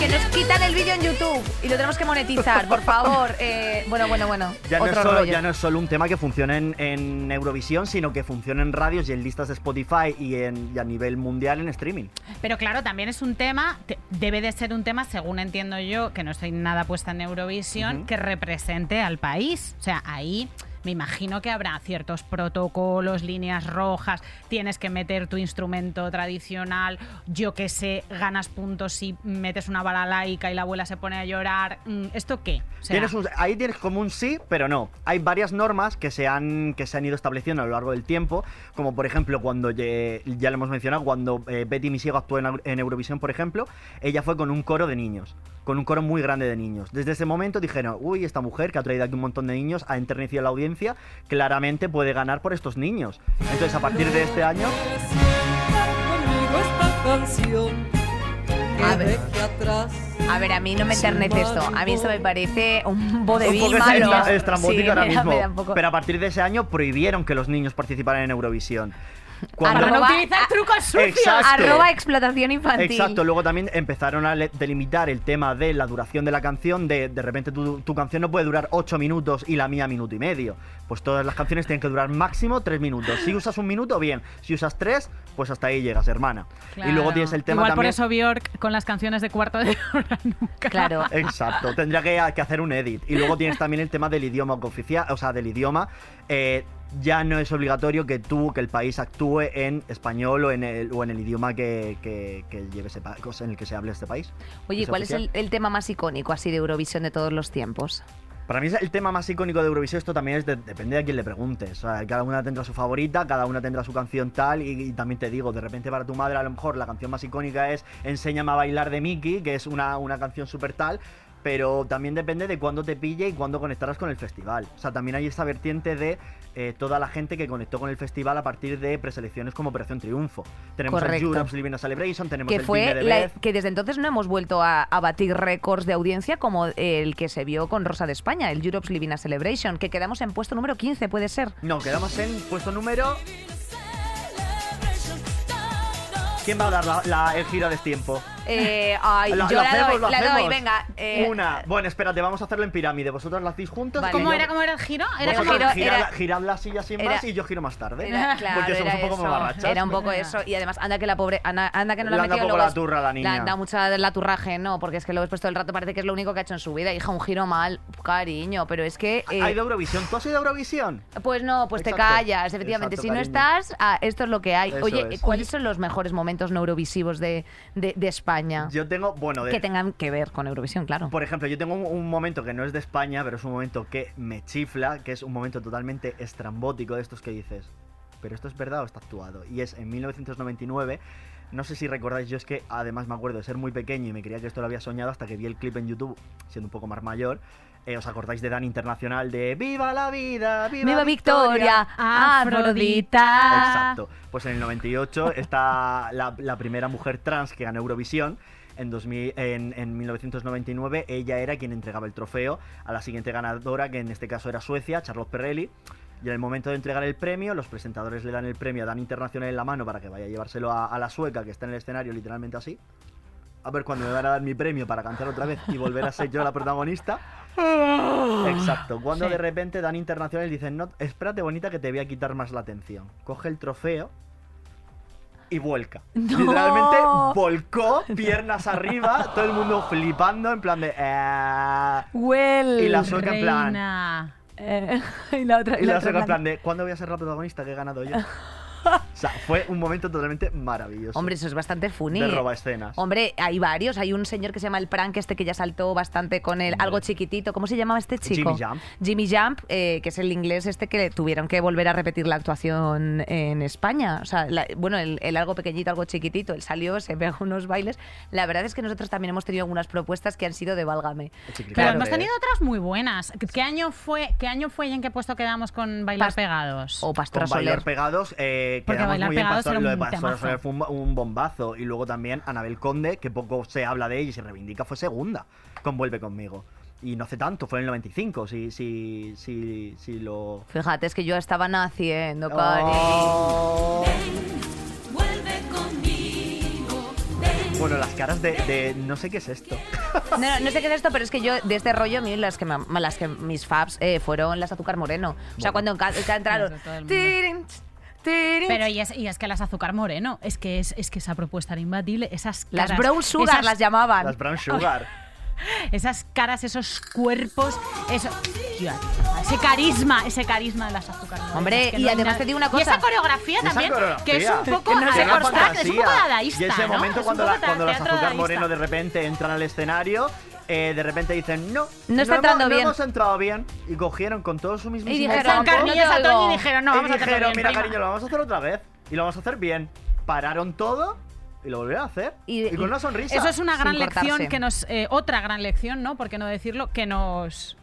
que nos quitan el vídeo en YouTube y lo tenemos que monetizar, por favor. [LAUGHS] Eh, bueno, bueno, bueno. Ya no, Otro solo, rollo. ya no es solo un tema que funciona en, en Eurovisión, sino que funciona en radios y en listas de Spotify y, en, y a nivel mundial en streaming. Pero claro, también es un tema, te- debe de ser un tema, según entiendo yo, que no estoy nada puesta en Eurovisión, que represente al país. O sea, ahí me imagino que habrá ciertos protocolos, líneas rojas, tienes que meter tu instrumento tradicional, yo que sé, ganas puntos si metes una bala laica y la abuela se pone a llorar. Mm, ¿Esto qué? Ahí tienes como un sí, pero no. Hay varias normas que se han, que se han ido estableciendo a lo largo del tiempo, como por ejemplo cuando, ya lo hemos mencionado, cuando eh, Betty Misiego actuó en Eurovisión, por ejemplo, ella fue con un coro de niños, con un coro muy grande de niños. Desde ese momento dijeron, uy, esta mujer que ha traído aquí un montón de niños, ha enternecido a la audiencia, claramente puede ganar por estos niños. Entonces, a partir de este año... A ver. A ver, a mí no me enternece esto. A mí esto me parece un vodevil malo. Sí, ahora mismo. poco- Pero a partir de ese año prohibieron que los niños participaran en Eurovisión. Para no utilizar trucos sucios. Exacto. Arroba explotación infantil. Exacto, luego también empezaron a delimitar el tema de la duración de la canción, de de repente tu, tu canción no puede durar 8 minutos y la mía minuto y medio. Pues todas las canciones tienen que durar máximo 3 minutos. Si usas un minuto, bien. Si usas 3, pues hasta ahí llegas, hermana. Y luego Claro. tienes el tema Igual por también... eso Bjork con las canciones de cuarto de hora [LAUGHS] nunca. Claro. Exacto, tendría que, que hacer un edit. Y luego tienes también el tema del idioma oficial, o sea, del idioma. eh, ya no es obligatorio que tú, que el país actúe en español o en el, o en el idioma que, que, que lleve ese pa- en el que se hable este país. Oye, ¿cuál es el, el tema más icónico así de Eurovisión de todos los tiempos? Para mí es el tema más icónico de Eurovisión, esto también es de- depende de a quién le preguntes. O sea, cada una tendrá su favorita, cada una tendrá su canción tal, y, y también te digo, de repente para tu madre a lo mejor la canción más icónica es Enséñame a bailar de Mickey, que es una, una canción súper tal, pero también depende de cuándo te pille y cuándo conectarás con el festival. O sea, también hay esta vertiente de eh, toda la gente que conectó con el festival a partir de preselecciones como Operación Triunfo. Tenemos Correcto. el Europe's Living a Celebration, tenemos Que el fue de la- que desde entonces no hemos vuelto a, a batir récords de audiencia como el que se vio con Rosa de España, el Europe's Living a Celebration, que quedamos en puesto número 15, puede ser. No, quedamos en puesto número... ¿Quién va a dar la- la- el giro de tiempo? Eh, ay, Lo- yo lo la hacemos, doy, lo la doy, hacemos. venga. eh, Una. Bueno, espérate, vamos a hacerlo en pirámide. ¿Vosotros lo hacéis juntos? Vale. ¿Cómo yo- era, cómo era el giro? Era Vosotros giro- girad, era- girad la silla sin era- más y yo giro más tarde. Era, claro, porque somos era un poco eso. mamarrachas. Era un poco eso. Y además, anda que la pobre. Anda, anda que no Le la anda metía poco luego la turra a la niña. Le anda mucha la turraje, no, porque es que luego después todo el rato parece que es lo único que ha hecho en su vida. Hija, un giro mal, cariño, pero es que. eh, ¿Hay de Eurovisión? ¿Tú has ido a Eurovisión? Pues no, pues te Exacto. callas, efectivamente. Exacto, si no cariño. estás, ah, esto es lo que hay. Eso Oye, es. ¿cuáles son los mejores momentos no eurovisivos de, de, de España? Yo tengo, bueno, de, que tengan que ver con Eurovisión, claro. por ejemplo, yo tengo un, un momento que no es de España, pero es un momento que me chifla, que es un momento totalmente estrambótico de estos que dices. Pero esto es verdad o está actuado. Y es en 1999. No sé si recordáis, yo es que además me acuerdo de ser muy pequeño y me creía que esto lo había soñado hasta que vi el clip en YouTube, siendo un poco más mayor. Eh, ¿Os acordáis de Dan Internacional de ¡Viva la vida! ¡Viva, ¡Viva Victoria! Afrodita. Exacto. Pues en el 98 está la, la primera mujer trans que ganó Eurovisión. En, 2000 en, en 1999 ella era quien entregaba el trofeo a la siguiente ganadora, que en este caso era Suecia, Charlotte Perrelli. Y en el momento de entregar el premio, los presentadores le dan el premio a Dan Internacional en la mano para que vaya a llevárselo a, a la sueca, que está en el escenario literalmente así. A ver cuándo me van a dar mi premio para cantar otra vez y volver a ser yo la protagonista. [LAUGHS] Exacto, cuando Sí. de repente Dan Internacional y dicen, no, espérate bonita que te voy a quitar más la atención. Coge el trofeo y vuelca. [LAUGHS] Literalmente volcó, piernas arriba, todo el mundo flipando en plan de... "Eh". Well. Y la sueca en plan... Eh, [LAUGHS] y la otra, Y la otra sueca en en plan de, ¿cuándo voy a ser la protagonista que he ganado yo? O sea, fue un momento totalmente maravilloso. Hombre, eso es bastante funny. de roba escenas. Hombre, hay varios. Hay un señor que se llama el Prank, este que ya saltó bastante con el algo chiquitito. ¿Cómo se llamaba este chico? Jimmy Jump. Jimmy Jump, eh, que es el inglés este que tuvieron que volver a repetir la actuación en España. O sea, la- bueno, el, el algo pequeñito, algo chiquitito. Él salió, se pegó unos bailes. La verdad es que nosotros también hemos tenido algunas propuestas que han sido de válgame. Pero Claro, hemos tenido otras muy buenas. ¿Qué año fue, qué año fue y en qué puesto quedamos con Bailar Pegados? O Pastora Con Bailar. Pegados, eh, Porque quedamos Bailar muy bien. Pegados era lo de un temazo. Fue un, un bombazo. Y luego también Anabel Conde, que poco se habla de ella y se reivindica, fue segunda con Vuelve conmigo. Y no hace tanto, fue en el 95, si, si, si, si lo... Fíjate, es que yo estaba naciendo, cari. Oh. Bueno, las caras de, de no sé qué es esto. [LAUGHS] No, no, no sé qué es esto, pero es que yo de este rollo, a mí las que, me- las que mis faps eh, fueron las azúcar moreno. O sea, cuando enca- entraron. Tirin, Pero y es, y es que las azúcar moreno, es que es, es que esa propuesta era imbatible, esas las caras, brown sugar esas, las llamaban. Las Brown Sugar. [LAUGHS] esas caras, esos cuerpos, eso, Tía, ese carisma, ese carisma de las azúcar moreno. Hombre, es que y no además te digo una Y cosa. esa coreografía Esa también, que es un coreografía. poco, no a sé es un poco dadaísta, Y ese ¿no? momento Es un cuando, poco la- cuando las azúcar moreno de repente entran al escenario, eh, de repente dicen, no, No está hemos- entrando bien". No hemos entrado bien. Y cogieron con todo su mismo Y dijeron, "No te a Toñi oigo". y dijeron, no, y vamos a hacerlo dijeron, bien, mira prima". cariño, lo vamos a hacer otra vez. Y lo vamos a hacer bien. Pararon todo y lo volvieron a hacer. Y- Y, con y- una sonrisa. Eso es una Sin gran lección cortarse. que nos. eh, otra gran lección, ¿no? ¿Por qué no decirlo? Que nos.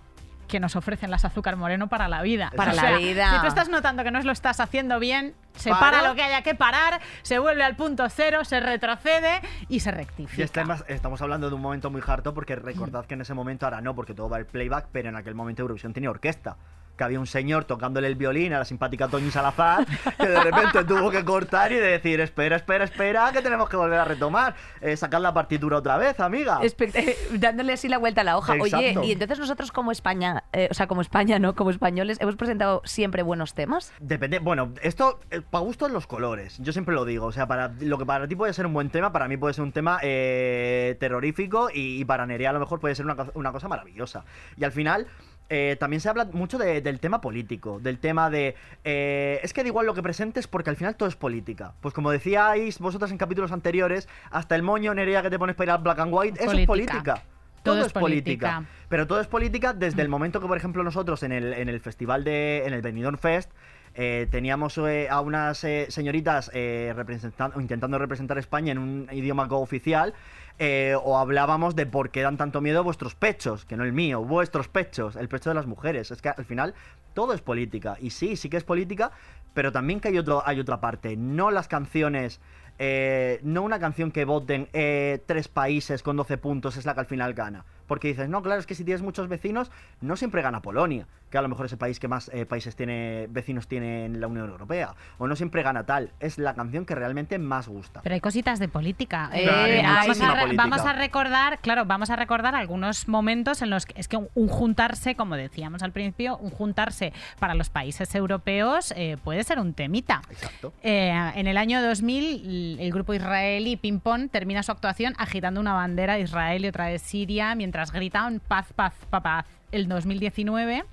Que nos ofrecen las azúcar moreno para la vida. Para O la vida. Si tú estás notando que no lo estás haciendo bien, se Para. para lo que haya que parar, se vuelve al punto cero, se retrocede y se rectifica. Y este más- estamos hablando de un momento muy harto porque recordad que en ese momento, ahora no, porque todo va el playback, pero en aquel momento Eurovisión tenía orquesta. Que había un señor tocándole el violín a la simpática Toñi Salazar, que de repente tuvo que cortar y de decir, espera, espera, espera, que tenemos que volver a retomar. Eh, sacar la partitura otra vez, amiga. Espect- eh, dándole así la vuelta a la hoja. Oye, y entonces nosotros como España, eh, o sea, como España, ¿no? Como españoles, hemos presentado siempre buenos temas. Depende, bueno, esto, para gustos los colores, yo siempre lo digo, o sea, para lo que para ti puede ser un buen tema, para mí puede ser un tema eh, terrorífico y, y para Nerea a lo mejor puede ser una, una cosa maravillosa. Y al final, eh, también se habla mucho de- del tema político, del tema de... eh, es que da igual lo que presentes porque al final todo es política. Pues como decíais vosotras en capítulos anteriores, hasta el moño Nerea que te pones para ir al black and white, eso es Política. Todo Todo, es política. política. Pero todo es política desde el momento que, por ejemplo, nosotros en el, en el festival de. en el Benidorm Fest. eh, teníamos eh, a unas eh, señoritas eh, representan- o intentando representar España en un idioma cooficial eh, o hablábamos de por qué dan tanto miedo vuestros pechos, que no el mío, vuestros pechos, el pecho de las mujeres. Es que al final todo es política. Y sí, sí que es política, pero también que hay, otro, hay otra parte. No las canciones, eh, no una canción que voten eh, tres países con 12 puntos es la que al final gana. Porque dices, no, claro, es que si tienes muchos vecinos, no siempre gana Polonia, que a lo mejor es el país que más eh, países tiene, vecinos tiene en la Unión Europea. O no siempre gana tal. Es la canción que realmente más gusta. Pero hay cositas de política. Eh, vamos, a política. vamos a recordar, claro, vamos a recordar algunos momentos en los que es que un, un juntarse, como decíamos al principio, un juntarse para los países europeos eh, puede ser un temita. Exacto. En el año 2000, el grupo israelí Ping Pong termina su actuación agitando una bandera de Israel y otra de Siria mientras gritaban paz, paz, paz, paz. El 2019,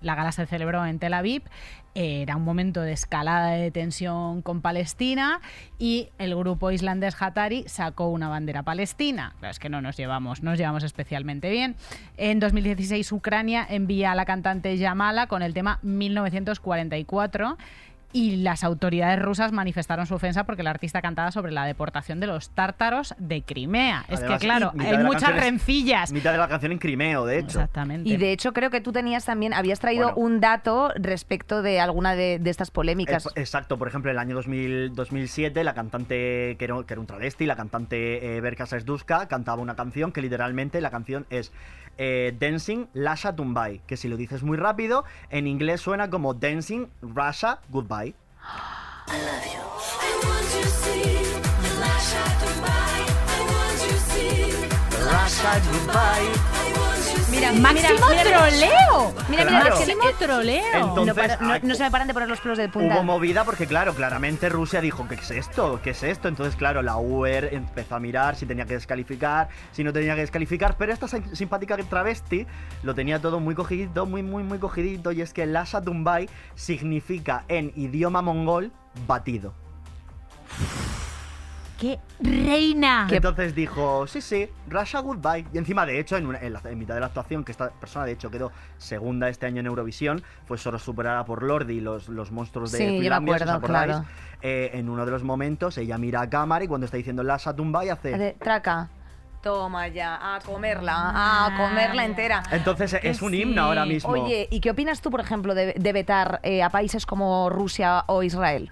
la gala se celebró en Tel Aviv. Era un momento de escalada de tensión con Palestina y el grupo islandés Hatari sacó una bandera palestina. Claro, es que no nos llevamos, nos llevamos especialmente bien. En 2016 Ucrania envía a la cantante Yamala con el tema 1944 y las autoridades rusas manifestaron su ofensa porque el artista cantaba sobre la deportación de los tártaros de Crimea. es Además, que claro, hay muchas rencillas. Mitad de la canción en Crimeo, de hecho. Exactamente. Y de hecho creo que tú tenías también, habías traído Bueno. un dato respecto de alguna de, de estas polémicas. Eh, exacto, por ejemplo, en el año 2000 2007, la cantante, que era, que era un travesti, la cantante eh, Berka Sesduska, cantaba una canción que literalmente la canción es eh, Dancing Lasha Tumbai, que si lo dices muy rápido, en inglés suena como Dancing Russia Goodbye. [GASPS] I want you to see, Lasha Dubai. I want you to see. Russia goodbye. Mira, ¡Máximo mira, mira, troleo! Mira, mira, Claro. ¡Máximo eh, troleo! Entonces, no, para- no- ay, no se me paran de poner los pelos de punta. Hubo movida porque, claro, claramente Rusia dijo, ¿qué es esto? ¿Qué es esto? Entonces, claro, la UER empezó a mirar si tenía que descalificar, si no tenía que descalificar, pero esta sim- simpática travesti lo tenía todo muy cogidito, muy, muy, muy cogidito, y es que Lasha Dumbai significa en idioma mongol batido. ¡Qué reina! Entonces dijo, sí, sí, Russia Goodbye. Y encima, de hecho, en, una- en la- en mitad de la actuación, que esta persona de hecho quedó segunda este año en Eurovisión, fue solo superada por Lordi y los, los monstruos de Sí, yo me Finlandia, si os acuerdo, acordáis. claro. Eh, en uno de los momentos, ella mira a cámara y cuando está diciendo la Satumbai hace... De- traca. Toma ya, a comerla, a comerla entera. Entonces es un sí. himno ahora mismo. Oye, ¿y qué opinas tú, por ejemplo, de, de vetar eh, a países como Rusia o Israel?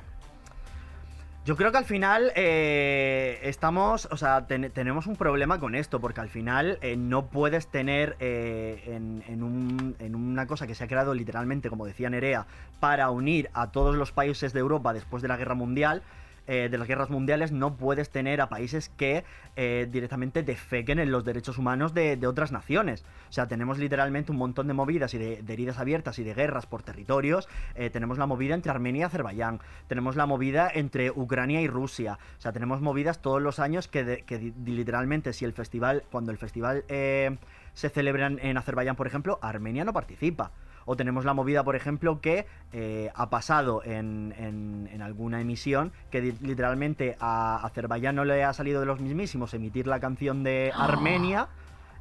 Yo creo que al final eh, estamos, o sea, ten- tenemos un problema con esto, porque al final eh, no puedes tener eh, en un- en una cosa que se ha creado literalmente, como decía Nerea, para unir a todos los países de Europa después de la guerra mundial. Eh, de las guerras mundiales no puedes tener a países que eh, directamente defequen en los derechos humanos de, otras naciones. O sea, tenemos literalmente un montón de movidas y de, heridas abiertas y de guerras por territorios. Eh, tenemos la movida entre Armenia y Azerbaiyán. Tenemos la movida entre Ucrania y Rusia. O sea, tenemos movidas todos los años que, de- que literalmente si el festival, cuando el festival se celebra en Azerbaiyán, por ejemplo, Armenia no participa. O tenemos la movida, por ejemplo, que eh, ha pasado en, en- en alguna emisión que literalmente a Azerbaiyán no le ha salido de los mismísimos emitir la canción de Armenia.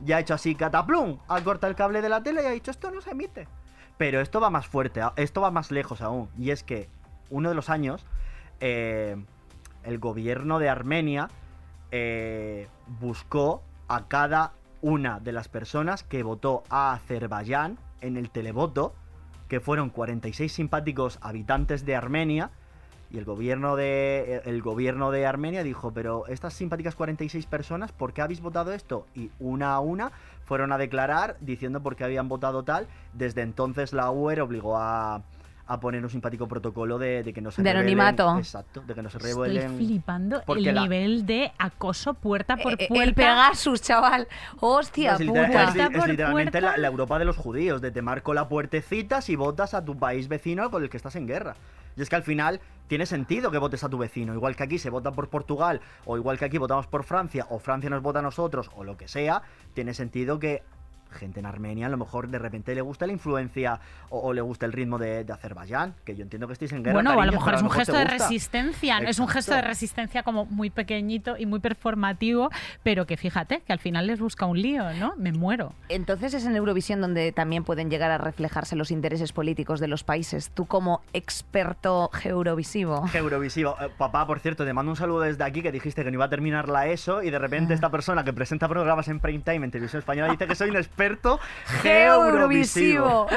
Y ha hecho así, cataplum, ha cortado el cable de la tele y ha dicho, esto no se emite. Pero esto va más fuerte, esto va más lejos aún. Y es que uno de los años, eh, el gobierno de Armenia eh, buscó a cada una de las personas que votó a Azerbaiyán en el televoto, que fueron 46 simpáticos habitantes de Armenia, y el gobierno de, el gobierno de Armenia dijo, pero estas simpáticas 46 personas, ¿por qué habéis votado esto? Y una a una fueron a declarar diciendo por qué habían votado tal. Desde entonces la UER obligó a, a poner un simpático protocolo de, de que no se De revelen- anonimato. Exacto, de que no se Estoy revelen... flipando el la- nivel de acoso puerta por Eh, puerta. el Pegasus, chaval. Hostia, No, es, literal- puta. es literalmente la, puerta. la Europa de los judíos, de te marco la puertecita si votas a tu país vecino con el que estás en guerra. Y es que al final tiene sentido que votes a tu vecino, igual que aquí se vota por Portugal, o igual que aquí votamos por Francia, o Francia nos vota a nosotros, o lo que sea, tiene sentido que gente en Armenia a lo mejor de repente le gusta la influencia o, o le gusta el ritmo de, de Azerbaiyán, que yo entiendo que estéis en guerra. Bueno, o a lo mejor es un gesto de resistencia, es un gesto de Exacto. resistencia como muy pequeñito y muy performativo, pero que fíjate, que al final les busca un lío, ¿no? Me muero. Entonces es en Eurovisión donde también pueden llegar a reflejarse los intereses políticos de los países. Tú como experto eurovisivo. Eurovisivo. Eh, papá, por cierto, te mando un saludo desde aquí que dijiste que no iba a terminar la ESO y de repente esta persona que presenta programas en prime time en televisión española dice que soy un experto. Eurovisivo.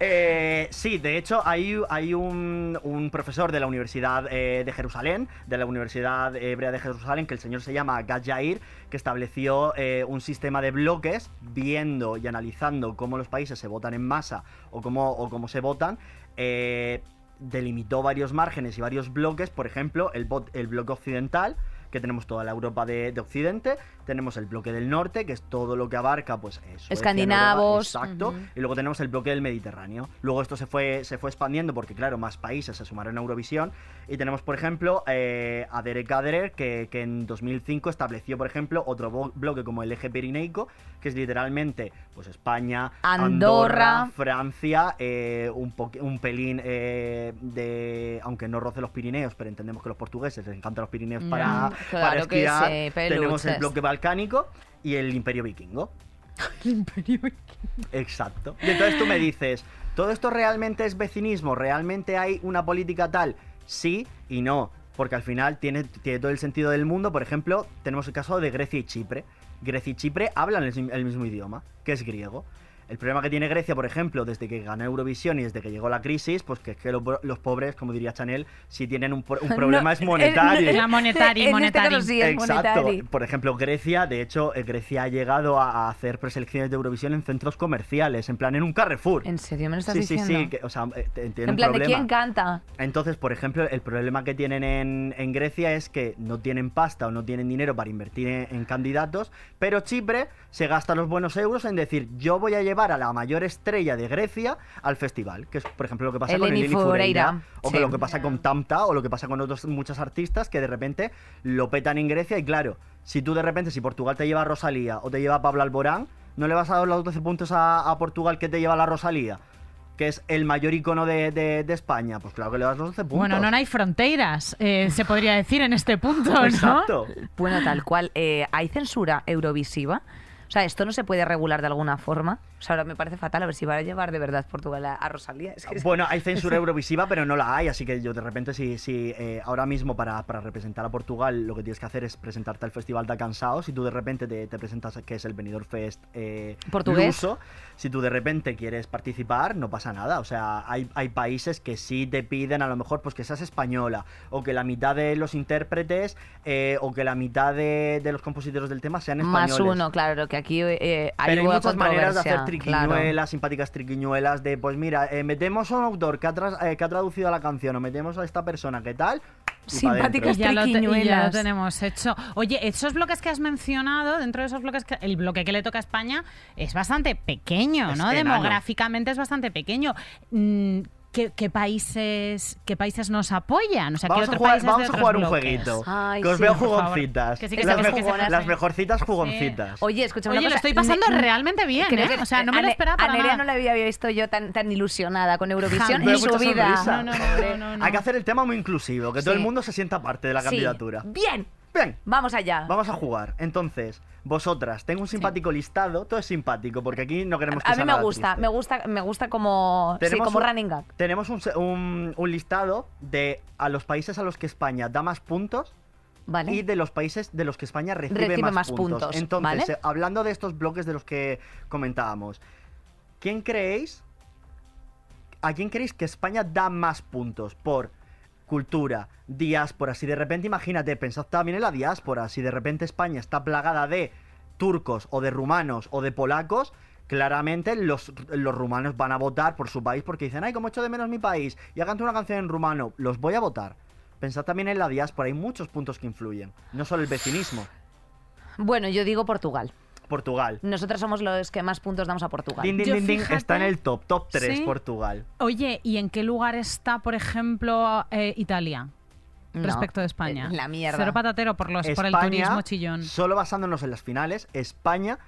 Eh, sí, de hecho hay, hay un, un profesor de la Universidad eh, de Jerusalén, de la Universidad Hebrea de Jerusalén, que el señor se llama Gad Yair, que estableció eh, un sistema de bloques viendo y analizando cómo los países se votan en masa o cómo, o cómo se votan. eh, delimitó varios márgenes y varios bloques, por ejemplo, el, bot- el bloque occidental, que tenemos toda la Europa de, de Occidente, tenemos el bloque del norte, que es todo lo que abarca, pues eso. Escandinavos. Exacto. Y luego tenemos el bloque del Mediterráneo. Luego esto se fue, se fue expandiendo porque, claro, más países se sumaron a Eurovisión. Y tenemos, por ejemplo, eh, a Derek que, que en 2005 estableció, por ejemplo, otro bloque como el eje pirineico, que es literalmente pues España, Andorra. Francia, eh, un, un pelín eh, de. Aunque no roce los Pirineos, pero entendemos que los portugueses les encantan los Pirineos para, claro para que esquiar. sí, tenemos el bloque balcánico y [LAUGHS] el imperio vikingo. Exacto. Y entonces tú me dices, ¿todo esto realmente es vecinismo? ¿Realmente hay una política tal? Sí y no. Porque al final tiene, tiene todo el sentido del mundo. Por ejemplo, tenemos el caso de Grecia y Chipre. Grecia y Chipre hablan el, el mismo idioma, que es griego. El problema que tiene Grecia, por ejemplo, desde que ganó Eurovisión y desde que llegó la crisis, pues que es que los, los pobres, como diría Chanel, si tienen un, un [LAUGHS] problema No, es monetario. [LAUGHS] La monetari, en este monetari. caso sí, es Exacto. monetari. Por ejemplo, Grecia, de hecho, eh, Grecia ha llegado a a hacer preselecciones de Eurovisión en centros comerciales, en plan en un Carrefour. ¿En serio me lo estás sí, diciendo? sí, sí, que- o sea, eh, tiene en un plan, ¿de quién canta? Entonces, por ejemplo, el problema que tienen en, en Grecia es que no tienen pasta o no tienen dinero para invertir en, en candidatos, pero Chipre se gasta los buenos euros en decir, yo voy a llevar a la mayor estrella de Grecia al festival, que es, por ejemplo, lo que pasa con Eleni Eleni Foureira, o que lo que pasa con Tamta, o lo que pasa con otros muchos artistas que de repente lo petan en Grecia y claro, si tú de repente, si Portugal te lleva a Rosalía o te lleva a Pablo Alborán, ¿no le vas a dar los 12 puntos a, a Portugal que te lleva la Rosalía? Que es el mayor icono de, de- de España. Pues claro que le das los 12 puntos. Bueno, no hay fronteras, eh, se podría decir en este punto, ¿no? Exacto. Bueno, tal cual. Eh, ¿Hay censura eurovisiva? O sea, ¿esto no se puede regular de alguna forma? O sea, ahora me parece fatal a ver si va a llevar de verdad Portugal a, a Rosalía. Es que Bueno, hay [LAUGHS] censura eurovisiva, pero no la hay, así que yo de repente si, si eh, ahora mismo para, para representar a Portugal lo que tienes que hacer es presentarte al Festival da Cansado, si tú de repente te, te presentas que es el Benidorm Fest eh, Portugués. luso, si tú de repente quieres participar, no pasa nada, o sea, hay, hay países que sí te piden a lo mejor pues que seas española, o que la mitad de los intérpretes, eh, o que la mitad de, de los compositores del tema sean españoles. Más uno, claro, que aquí eh, hay Pero hay muchas maneras de hacer triquiñuelas, claro. simpáticas triquiñuelas, de pues mira, eh, metemos a un autor que ha, tras- eh, que ha traducido la canción o metemos a esta persona que tal. Simpáticas. Ya lo, te- y ya lo triquiñuelas. tenemos hecho. Oye, esos bloques que has mencionado, dentro de esos bloques, que, el bloque que le toca a España es bastante pequeño, Es ¿no? enano. Demográficamente es bastante pequeño. ¿Qué, qué países, ¿Qué países nos apoyan? O sea, ¿qué Vamos a jugar, vamos a un bloques? jueguito. Ay, que os sí, veo jugoncitas. Que sí, que las, mejorcitas jugoncitas. Oye, escúchame Oye, una lo estoy pasando Ne- realmente bien, creo ¿eh? que O sea, no me lo esperaba para A Nerea nada. no la había visto yo tan, tan ilusionada con Eurovisión [LAUGHS] en su vida. No, no, no, no, no. Hay que hacer el tema muy inclusivo, que todo el mundo se sienta parte de la candidatura. Bien, Bien, vamos allá. vamos a jugar. Entonces, vosotras, tengo un simpático listado, todo es simpático, porque aquí no queremos que A mí me gusta, triste. me gusta, me gusta como, sí, Tenemos como un- running gag. Tenemos un, se- un- un listado de a los países a los que España da más puntos Vale. y de los países de los que España recibe, Recibe más, más puntos. puntos, Entonces, ¿vale? eh, hablando de estos bloques de los que comentábamos, ¿quién creéis? ¿A quién creéis que España da más puntos por cultura, diáspora? Si de repente, imagínate, pensad también en la diáspora, si de repente España está plagada de turcos o de rumanos o de polacos, claramente los, los rumanos van a votar por su país porque dicen, ay, como echo de menos mi país y hagan una canción en rumano, los voy a votar. Pensad también en la diáspora, hay muchos puntos que influyen, no solo el vecinismo. Bueno, yo digo Portugal. Portugal. Nosotros somos los que más puntos damos a Portugal. Din, din, Yo din, din, fíjate- está en el top, top 3 Sí. Portugal. Oye, ¿y en qué lugar está, por ejemplo, eh, Italia? No, respecto de España. en la mierda. Cero patatero por, los, por el turismo chillón. Solo basándonos en las finales, España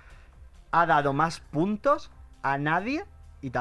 ha dado más puntos a nadie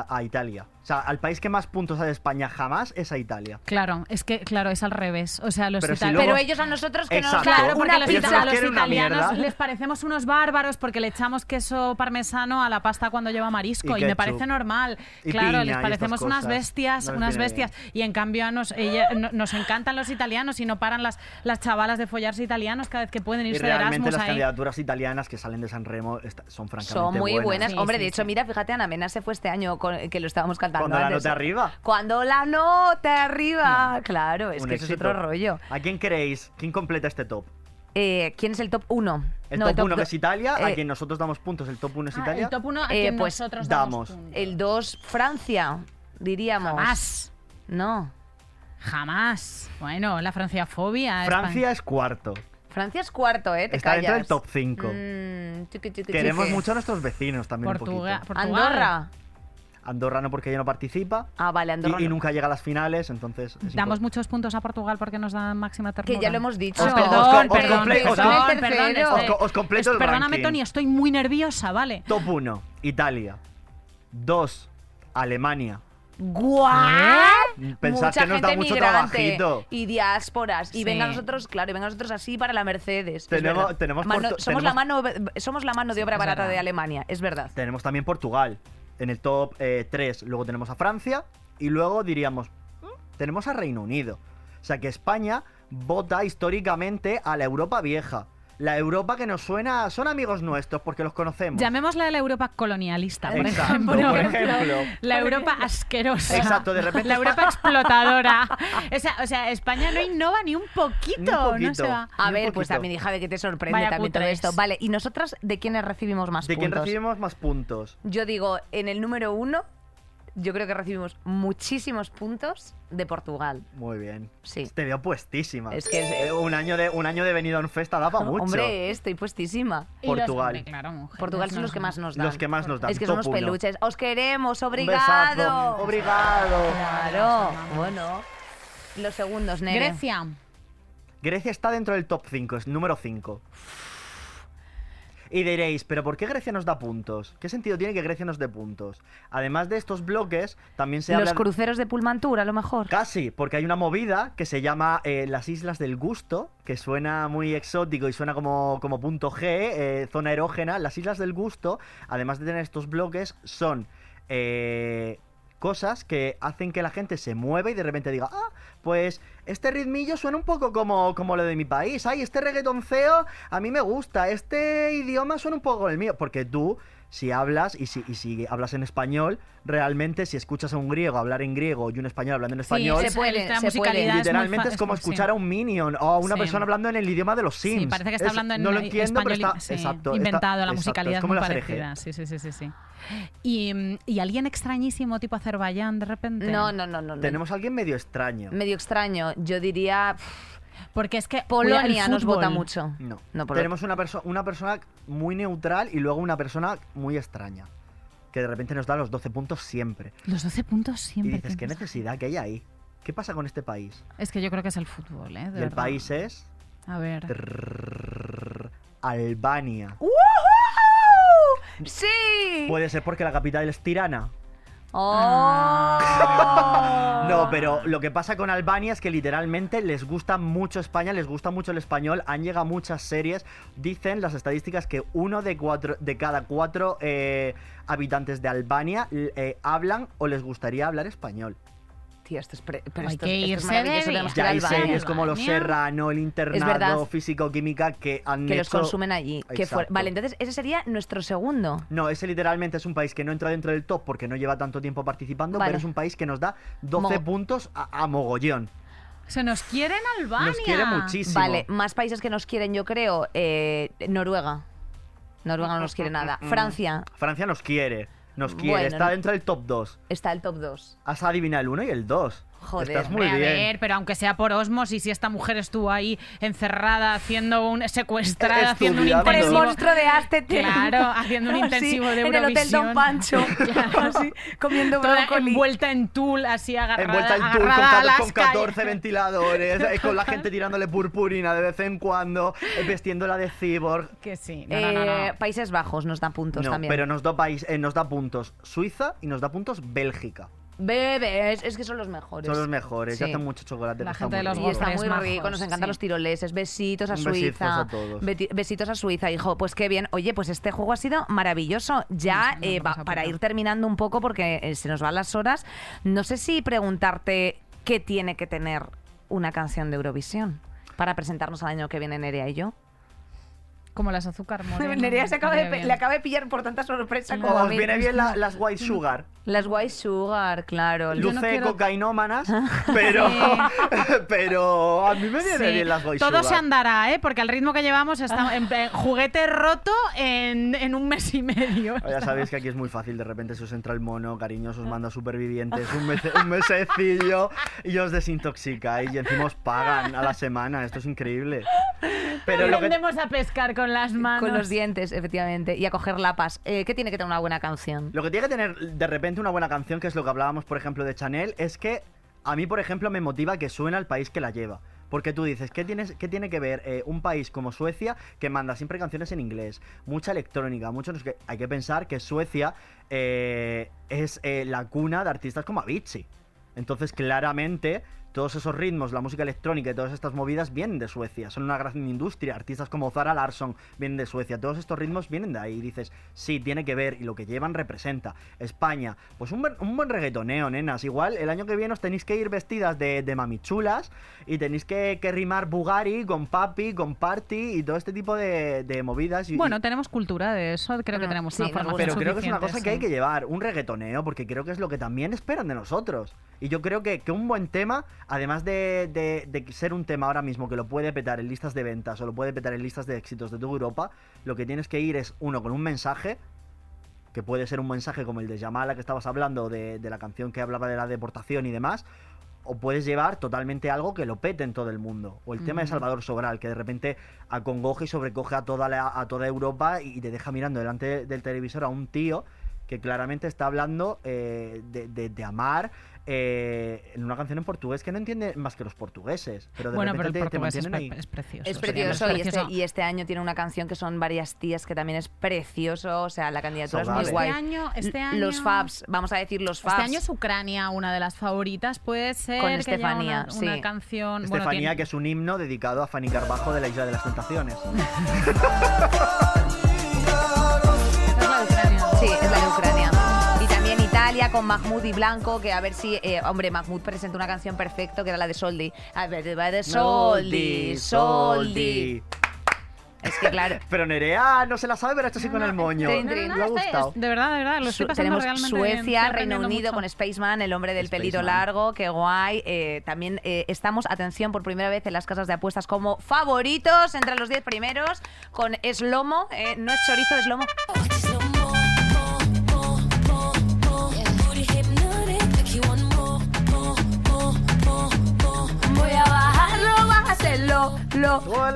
a Italia. Sea, al país que más puntos ha de España jamás es a Italia. Claro, es que, claro, es al revés. O sea, los Pero si italianos. luego- Pero ellos a nosotros que nos Exacto. Claro, porque una los, a los italianos les parecemos unos bárbaros porque le echamos queso parmesano a la pasta cuando lleva marisco Y y, me parece normal. Y claro, piña y les parecemos unas bestias, No unas bestias. Y en cambio a nos, ella- no- nos encantan los italianos y no paran las, las chavalas de follarse italianos cada vez que pueden Y irse de realmente Erasmus las ahí. candidaturas italianas que salen de San Remo son francamente Son muy buenas. Sí, Hombre, sí, de hecho, sí. mira, fíjate, Ana Mena se fue este año con- que lo estábamos cantando. Cuando la nota arriba. Cuando la nota arriba. Claro, es Un que eso es éxito. otro rollo. ¿A quién creéis? ¿Quién completa este top? Eh, ¿Quién es el top 1? El top 1 que es Italia, a eh, quien nosotros damos puntos, el top 1 es Ah, Italia. el top 1 a Eh, quien pues nosotros damos. damos. puntos. El 2, Francia, diríamos. Jamás. No. Jamás. Bueno, la franciafobia. Francia es cuarto. Francia es cuarto, ¿eh? Te Está dentro del callas. top 5. Mm, Queremos mucho a nuestros vecinos también un Portugal. poquito. Portugal. Andorra. Andorra no porque ella no participa. Ah, vale, Andorra. y, nunca llega a las finales, entonces. es Damos muchos puntos a Portugal porque nos dan máxima ternura. Que ya lo hemos dicho. Os- perdón, os- os perdón, os- perdón, os- perdón, este- Os co- os completo el Perdóname, ranking. Tony, estoy muy nerviosa, ¿vale? Top 1, Italia. 2, Alemania. ¿Guau? Pensad Mucha que nos da gente mucho migrante trabajito. Y diásporas. Y Sí. venga nosotros, claro, y venga nosotros así para la Mercedes. es Tenemos- tenemos Mano- somos, la mano, somos la mano de obra barata de Alemania, es verdad. Tenemos también Portugal. En el top 3. Luego tenemos a Francia. Y luego diríamos. "Mm, Tenemos a Reino Unido. O sea que España vota históricamente a la Europa vieja. La Europa que nos suena, son amigos nuestros porque los conocemos. Llamémosla la Europa colonialista, por Exacto, ejemplo. por [LAUGHS] ejemplo. La Europa asquerosa. Exacto, de repente La Europa explotadora. [LAUGHS] O sea, o sea, España no innova ni un poquito. Ni un No se va. A ver, pues también, hija, de que te sorprende Vaya también todo esto. Vale, ¿y nosotras de quiénes recibimos más ¿De quién puntos? recibimos más puntos? Yo digo, en el número uno, yo creo que recibimos muchísimos puntos de Portugal. Muy bien. Sí. Te veo puestísima. Es que es- Eh, un año de un año de venido en festa da para [LAUGHS] mucho. Hombre, estoy puestísima. Los- Portugal. hombre, claro, Portugal son los que más nos dan. Los que más nos dan. Es que somos uno. peluches. Os queremos, obrigado. Obrigado. Claro, bueno. Los segundos, Nere. Grecia. Grecia está dentro del top 5, es número 5. Y diréis, ¿pero por qué Grecia nos da puntos? ¿Qué sentido tiene que Grecia nos dé puntos? Además de estos bloques, también se Los habla... cruceros de Pulmantur, a lo mejor. Casi, porque hay una movida que se llama eh, las Islas del Gusto, que suena muy exótico y suena como, como punto G, eh, zona erógena. Las Islas del Gusto, además de tener estos bloques, son eh, cosas que hacen que la gente se mueva y de repente diga, ah, pues este ritmillo suena un poco como, como lo de mi país. Ay, este reggaetonceo a mí me gusta. Este idioma suena un poco el mío. Porque tú, si hablas y si, y si hablas en español, realmente si escuchas a un griego hablar en griego y un español hablando en español, se puede, la se musicalidad es literalmente es como sí. escuchar a un minion o a una Sí. persona hablando en el idioma de los Sims. Sí, parece que está Es- hablando en no lo entiendo, español pero está sí, exacto, inventado, está- la exacto, musicalidad es es como muy parecida. Sí, sí, sí, sí, sí. Y, mm, y alguien extrañísimo tipo Azerbaiyán de repente. No, no, no, no. no. Tenemos a alguien medio extraño. Medio extraño. Yo diría. pff, Porque es que Polonia nos vota mucho. No. No, Polo- Tenemos una, perso- una persona muy neutral y luego una persona muy extraña. Que de repente nos da los 12 puntos siempre. Los 12 puntos Y siempre. dices, ¿qué necesidad que hay ahí? ¿Qué pasa con este país? Es que yo creo que es el fútbol, ¿eh? De y el país es A ver. trrr, Albania. ¡Uh! ¡Sí! Puede ser porque la capital es Tirana. ¡Oh! No, pero lo que pasa con Albania es que literalmente les gusta mucho España, les gusta mucho el español, han llegado muchas series. Dicen las estadísticas que uno de, cuatro, de cada cuatro eh, habitantes de Albania eh, hablan o les gustaría hablar español. Tío, esto es, pre- pero Hay esto, que esto es irse maravilloso. de Tenemos que ir Ya hay series como Los. Serrano, El verdad. Internado, Físico-Química que han que los hecho- consumen allí. Que Exacto. Vale, entonces ese sería nuestro segundo. No, ese literalmente es un país que no entra dentro del top porque no lleva tanto tiempo participando, Vale. pero es un país que nos da 12 Mo- puntos a, a mogollón. Se nos quiere en Albania. Nos quiere muchísimo. Vale, más países que nos quieren, yo creo. eh, Noruega. Noruega no nos quiere nada. Francia Francia nos quiere, nos quiere, Bueno, está no- dentro del top 2. está el top 2. Has adivinado el 1 y el 2. Joder, Estás muy a bien. ver, pero aunque sea por osmosis, si esta mujer estuvo ahí encerrada, haciendo un secuestrada, haciendo un. Por el intensivo. monstruo de Aztec. [LAUGHS] Claro, haciendo un intensivo de En el Hotel Don Eurovisión. Pancho. [LAUGHS] Claro. [LAUGHS] Así, comiendo Toda brócoli. envuelta en tul, así agarrada, Envuelta en tour con, agarrada con 14 calles. ventiladores, eh, con la gente tirándole purpurina de vez en cuando, eh, vestiéndola de cyborg. Que sí, no, no, no, no. Eh, Países Bajos nos da puntos No, también. pero nos da, país, eh, nos da puntos Suiza y nos da puntos Bélgica. Bebés, es que son los mejores. Son los mejores, Sí. y hacen mucho chocolate. La que gente de muy los rico. Y está muy majos, rico, nos encantan sí. los tiroleses. Besitos a Un Suiza. a todos. Beti- Besitos a Suiza, hijo. Pues qué bien. Oye, pues este juego ha sido maravilloso. Ya, Sí, sí, eh, va- pasa para ir terminando un poco, porque eh, se nos van las horas, no sé si preguntarte qué tiene que tener una canción de Eurovisión para presentarnos al año que viene Nerea y yo. Como las azúcar [LAUGHS] moreno. Nerea se acaba de, le acaba de pillar por tanta sorpresa como a Os viene bien la- las White Sugar. Las White Sugar, claro. No Luce quiero- cocainómanas, [LAUGHS] pero, [LAUGHS] pero a mí me viene Sí, bien las White Todo Sugar. se andará, ¿eh? Porque al ritmo que llevamos está en, en juguete roto en, en un mes y medio. Ya sabéis que aquí es muy fácil, de repente se os entra el mono, cariño, os manda supervivientes, un, mece- un mesecillo y os desintoxica y encima os pagan a la semana, esto es increíble. Pero lo que, a pescar con las manos. Con los dientes, efectivamente, y a coger lapas. Eh, ¿Qué tiene que tener una buena canción? lo que tiene que tener de repente una buena canción, que es lo que hablábamos, por ejemplo, de Chanel, es que a mí, por ejemplo, me motiva que suene al país que la lleva. Porque tú dices, ¿qué, tienes, qué tiene que ver eh, un país como Suecia que manda siempre canciones en inglés? Mucha electrónica, mucho... no sé qué? Hay que pensar que Suecia eh, es eh, la cuna de artistas como Avicii. Entonces, claramente, todos esos ritmos, la música electrónica y todas estas movidas vienen de Suecia. Son una gran industria. Artistas como Zara Larsson vienen de Suecia. Todos estos ritmos vienen de ahí. Y dices, sí, tiene que ver. Y lo que llevan representa. España, pues un buen, un buen reggaetoneo, nenas. Igual el año que viene os tenéis que ir vestidas de, de mamichulas y tenéis que, que rimar Bugari con Papi, con Party y todo este tipo de, de movidas. Y, Bueno, tenemos cultura de eso, creo que tenemos sí, una pero creo que es una cosa que hay que llevar, un reggaetoneo, porque creo que es lo que también esperan de nosotros. Y yo creo que, que un buen tema, además de, de- de ser un tema ahora mismo que lo puede petar en listas de ventas o lo puede petar en listas de éxitos de toda Europa, lo que tienes que ir es, uno, con un mensaje, que puede ser un mensaje como el de Yamala que estabas hablando, de, de la canción que hablaba de la deportación y demás, o puedes llevar totalmente algo que lo pete en todo el mundo. O el tema de. Salvador Sobral, que de repente acongoja y sobrecoge a toda, la- a toda Europa y te deja mirando delante del televisor a un tío que claramente está hablando eh, de, de- de amar eh, en una canción en portugués que no entiende más que los portugueses. Pero de Bueno, pero el repente te- te, portugués es, pre- ahí. es precioso. Es sí, este, precioso. y este año tiene una canción que son varias tías que también es precioso. O sea, la candidatura es muy guay. Este año- este L- Los año- Fabs, vamos a decir los Fabs. Este año es Ucrania una de las favoritas, puede ser Con que Estefanía, una, una sí. canción... bueno, Estefanía, tiene- que es un himno dedicado a Fanny Carbajo de la Isla de las Tentaciones. [LAUGHS] con Mahmoud y Blanco, que a ver si, eh, hombre, Mahmoud presentó una canción perfecto que era la de Soldi. A ver, va de Soldi, Soldi. Es que claro, [LAUGHS] Pero Nerea no se la sabe, pero ha hecho así con el moño. Trin, No, no, trin. no, Le ha gustado. de verdad, de verdad, lo estoy Su- tenemos bien, Suecia, Reino Unido mucho. con Spaceman, el hombre del pelito Spaceman. largo, qué guay. Eh, también eh, estamos, atención, por primera vez en las casas de apuestas como favoritos entre los 10 primeros con Eslomo, eh, no es chorizo, es lomo.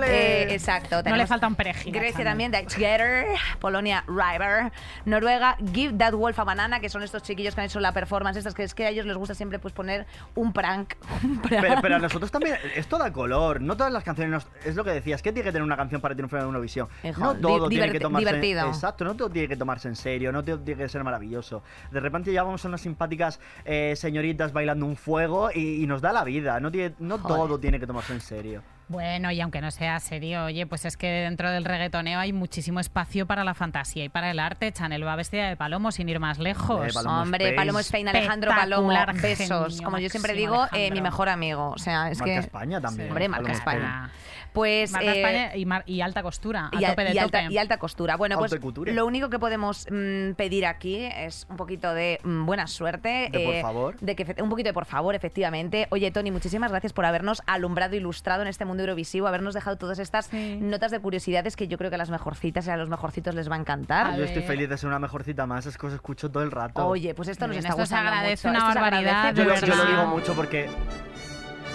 Eh, exacto. No le falta un perejil. Grecia también, The Getter, Polonia, River, Noruega, Give That Wolf a Banana, que son estos chiquillos que han hecho la performance, estas que es que a ellos les gusta siempre pues poner un prank. [LAUGHS] Un prank. Pero, pero a nosotros también, esto da color. No todas las canciones, nos- es lo que decías, que tiene que tener una canción para triunfar en Eurovisión. Hijo, no todo tiene que tomarse divertido. Exacto, no todo tiene que tomarse en serio, no todo tiene que ser maravilloso. De repente ya vamos a unas simpáticas eh, señoritas bailando un fuego y, y nos da la vida. No, tiene, no Joder. todo tiene que tomarse en serio. Bueno, y aunque no sea serio, oye, pues es que dentro del reggaetoneo hay muchísimo espacio para la fantasía y para el arte. Chanel va vestida de palomo sin ir más lejos. Palomo Hombre, Space. Palomo Spain, Alejandro Palomo, besos. Como yo siempre digo, eh, mi mejor amigo. O sea, es Marca que. España también. Hombre, marca Palomo Spain. España. Pues. Marca eh, España y, mar- y alta costura, a y, al- tope de y alta, tope. y alta costura. Bueno, pues lo único que podemos mm, pedir aquí es un poquito de mm, buena suerte. De por eh, favor. De que, un poquito de por favor, efectivamente. Oye, Tony, muchísimas gracias por habernos alumbrado, ilustrado en este mundo eurovisivo, habernos dejado todas estas Sí. notas de curiosidades que yo creo que a las mejorcitas y a los mejorcitos les va a encantar. A Yo estoy feliz de ser una mejorcita más, es que os escucho todo el rato. Oye, pues esto nos Bien, está esto se gustando agradece mucho. una Esto se barbaridad, agradece Yo, lo- yo lo verdad. digo mucho porque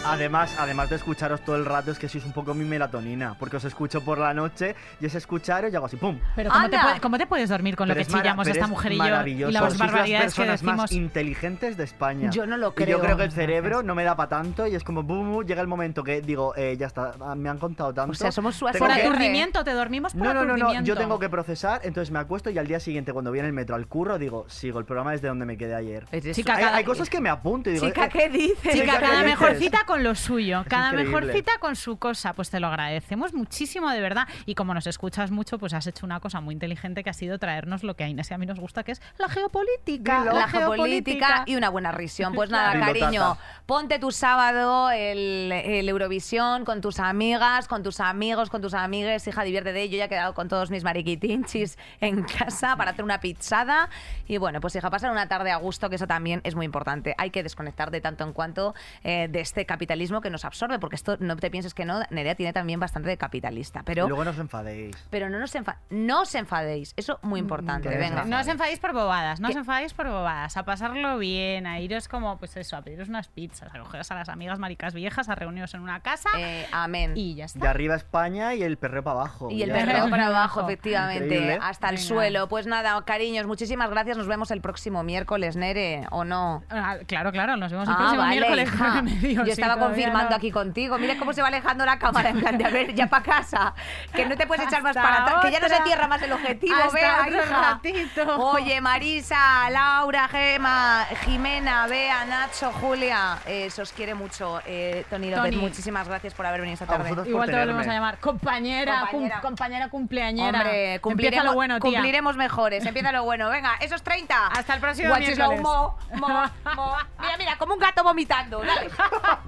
además, además de escucharos todo el rato es que sois un poco mi melatonina, porque os escucho por la noche y es escucharos y hago así pum. Pero ¿cómo te, ¡Anda! puede- cómo te puedes dormir con lo Pero que es mara- chillamos pero esta es mujer y yo? Y las Sois barbaridades que personas más decimos. inteligentes de España. Yo no lo Y creo. yo creo que el cerebro no me da para tanto y es como boom, llega el momento que digo, eh, ya está, ah, me han contado tanto. O sea, somos su Por que- aturdimiento, te dormimos por No, no, no, no, yo tengo que procesar, entonces me acuesto y al día siguiente cuando viene el metro al curro digo, sigo, el programa es de donde me quedé ayer. Chica, Hay, cada- hay cosas que me apunto y digo, Chica, eh, ¿qué dices? Chica, Chica, ¿qué cada dices? mejorcita con lo suyo, cada increíble. mejorcita con su cosa, pues te lo agradecemos muchísimo de verdad. Y como nos escuchas mucho, pues has hecho una cosa muy inteligente que ha sido traernos lo que a Inés y a mí nos gusta, que es la geopolítica. Dilo. la geopolítica y una buena risión. Pues nada, Dilo, cariño, tata. ponte tu sábado el, el Eurovisión con tus amigas, con tus amigos, con tus amigues. Hija, divierte de ello. Ya he quedado con todos mis mariquitinchis en casa para hacer una pizzada. Y bueno, pues hija, pasar una tarde a gusto, que eso también es muy importante. Hay que desconectar de tanto en cuanto eh, de este capitalismo que nos absorbe, porque esto no te pienses que no, Nerea tiene también bastante de capitalista. y Pero, luego no os enfadéis. pero no, nos enfa- no os enfadéis. Eso muy importante. que Venga. no os enfadéis por bobadas, no os enfadéis por bobadas, a pasarlo bien, a iros como, pues eso, a pediros unas pizzas, a cogeros a las amigas maricas viejas, a reuniros en una casa Eh, amén. y ya está. De arriba España y el perreo para abajo. Y el perreo para abajo, efectivamente, Increíble. hasta el Venga. suelo. Pues nada, cariños, muchísimas gracias. Nos vemos el próximo miércoles, Nere, ¿o no? Ah, claro, claro, nos vemos el Ah, próximo vale, miércoles [LAUGHS] medio, Yo sí. Estaba confirmando no. aquí contigo. Mira cómo se va alejando la cámara en plan de a ver, ya para casa. Que no te puedes echar más para atrás, que ya no se cierra más el objetivo. Hasta hija. ratito. Oye, Marisa, Laura, Gema, Jimena, Bea, Nacho, Julia, eh, se os quiere mucho. Eh, Tony López, Tony. muchísimas gracias por haber venido esta tarde. Igual te volvemos a llamar compañera, cum- Compañera. compañera, cumpleañera. Hombre, Empieza cumpliremos, lo bueno, tía. cumpliremos mejores. Empieza lo bueno. Venga, esos 30. Hasta el próximo miércoles. mo, mo, mo. [LAUGHS] Mira, mira, como un gato vomitando. Dale.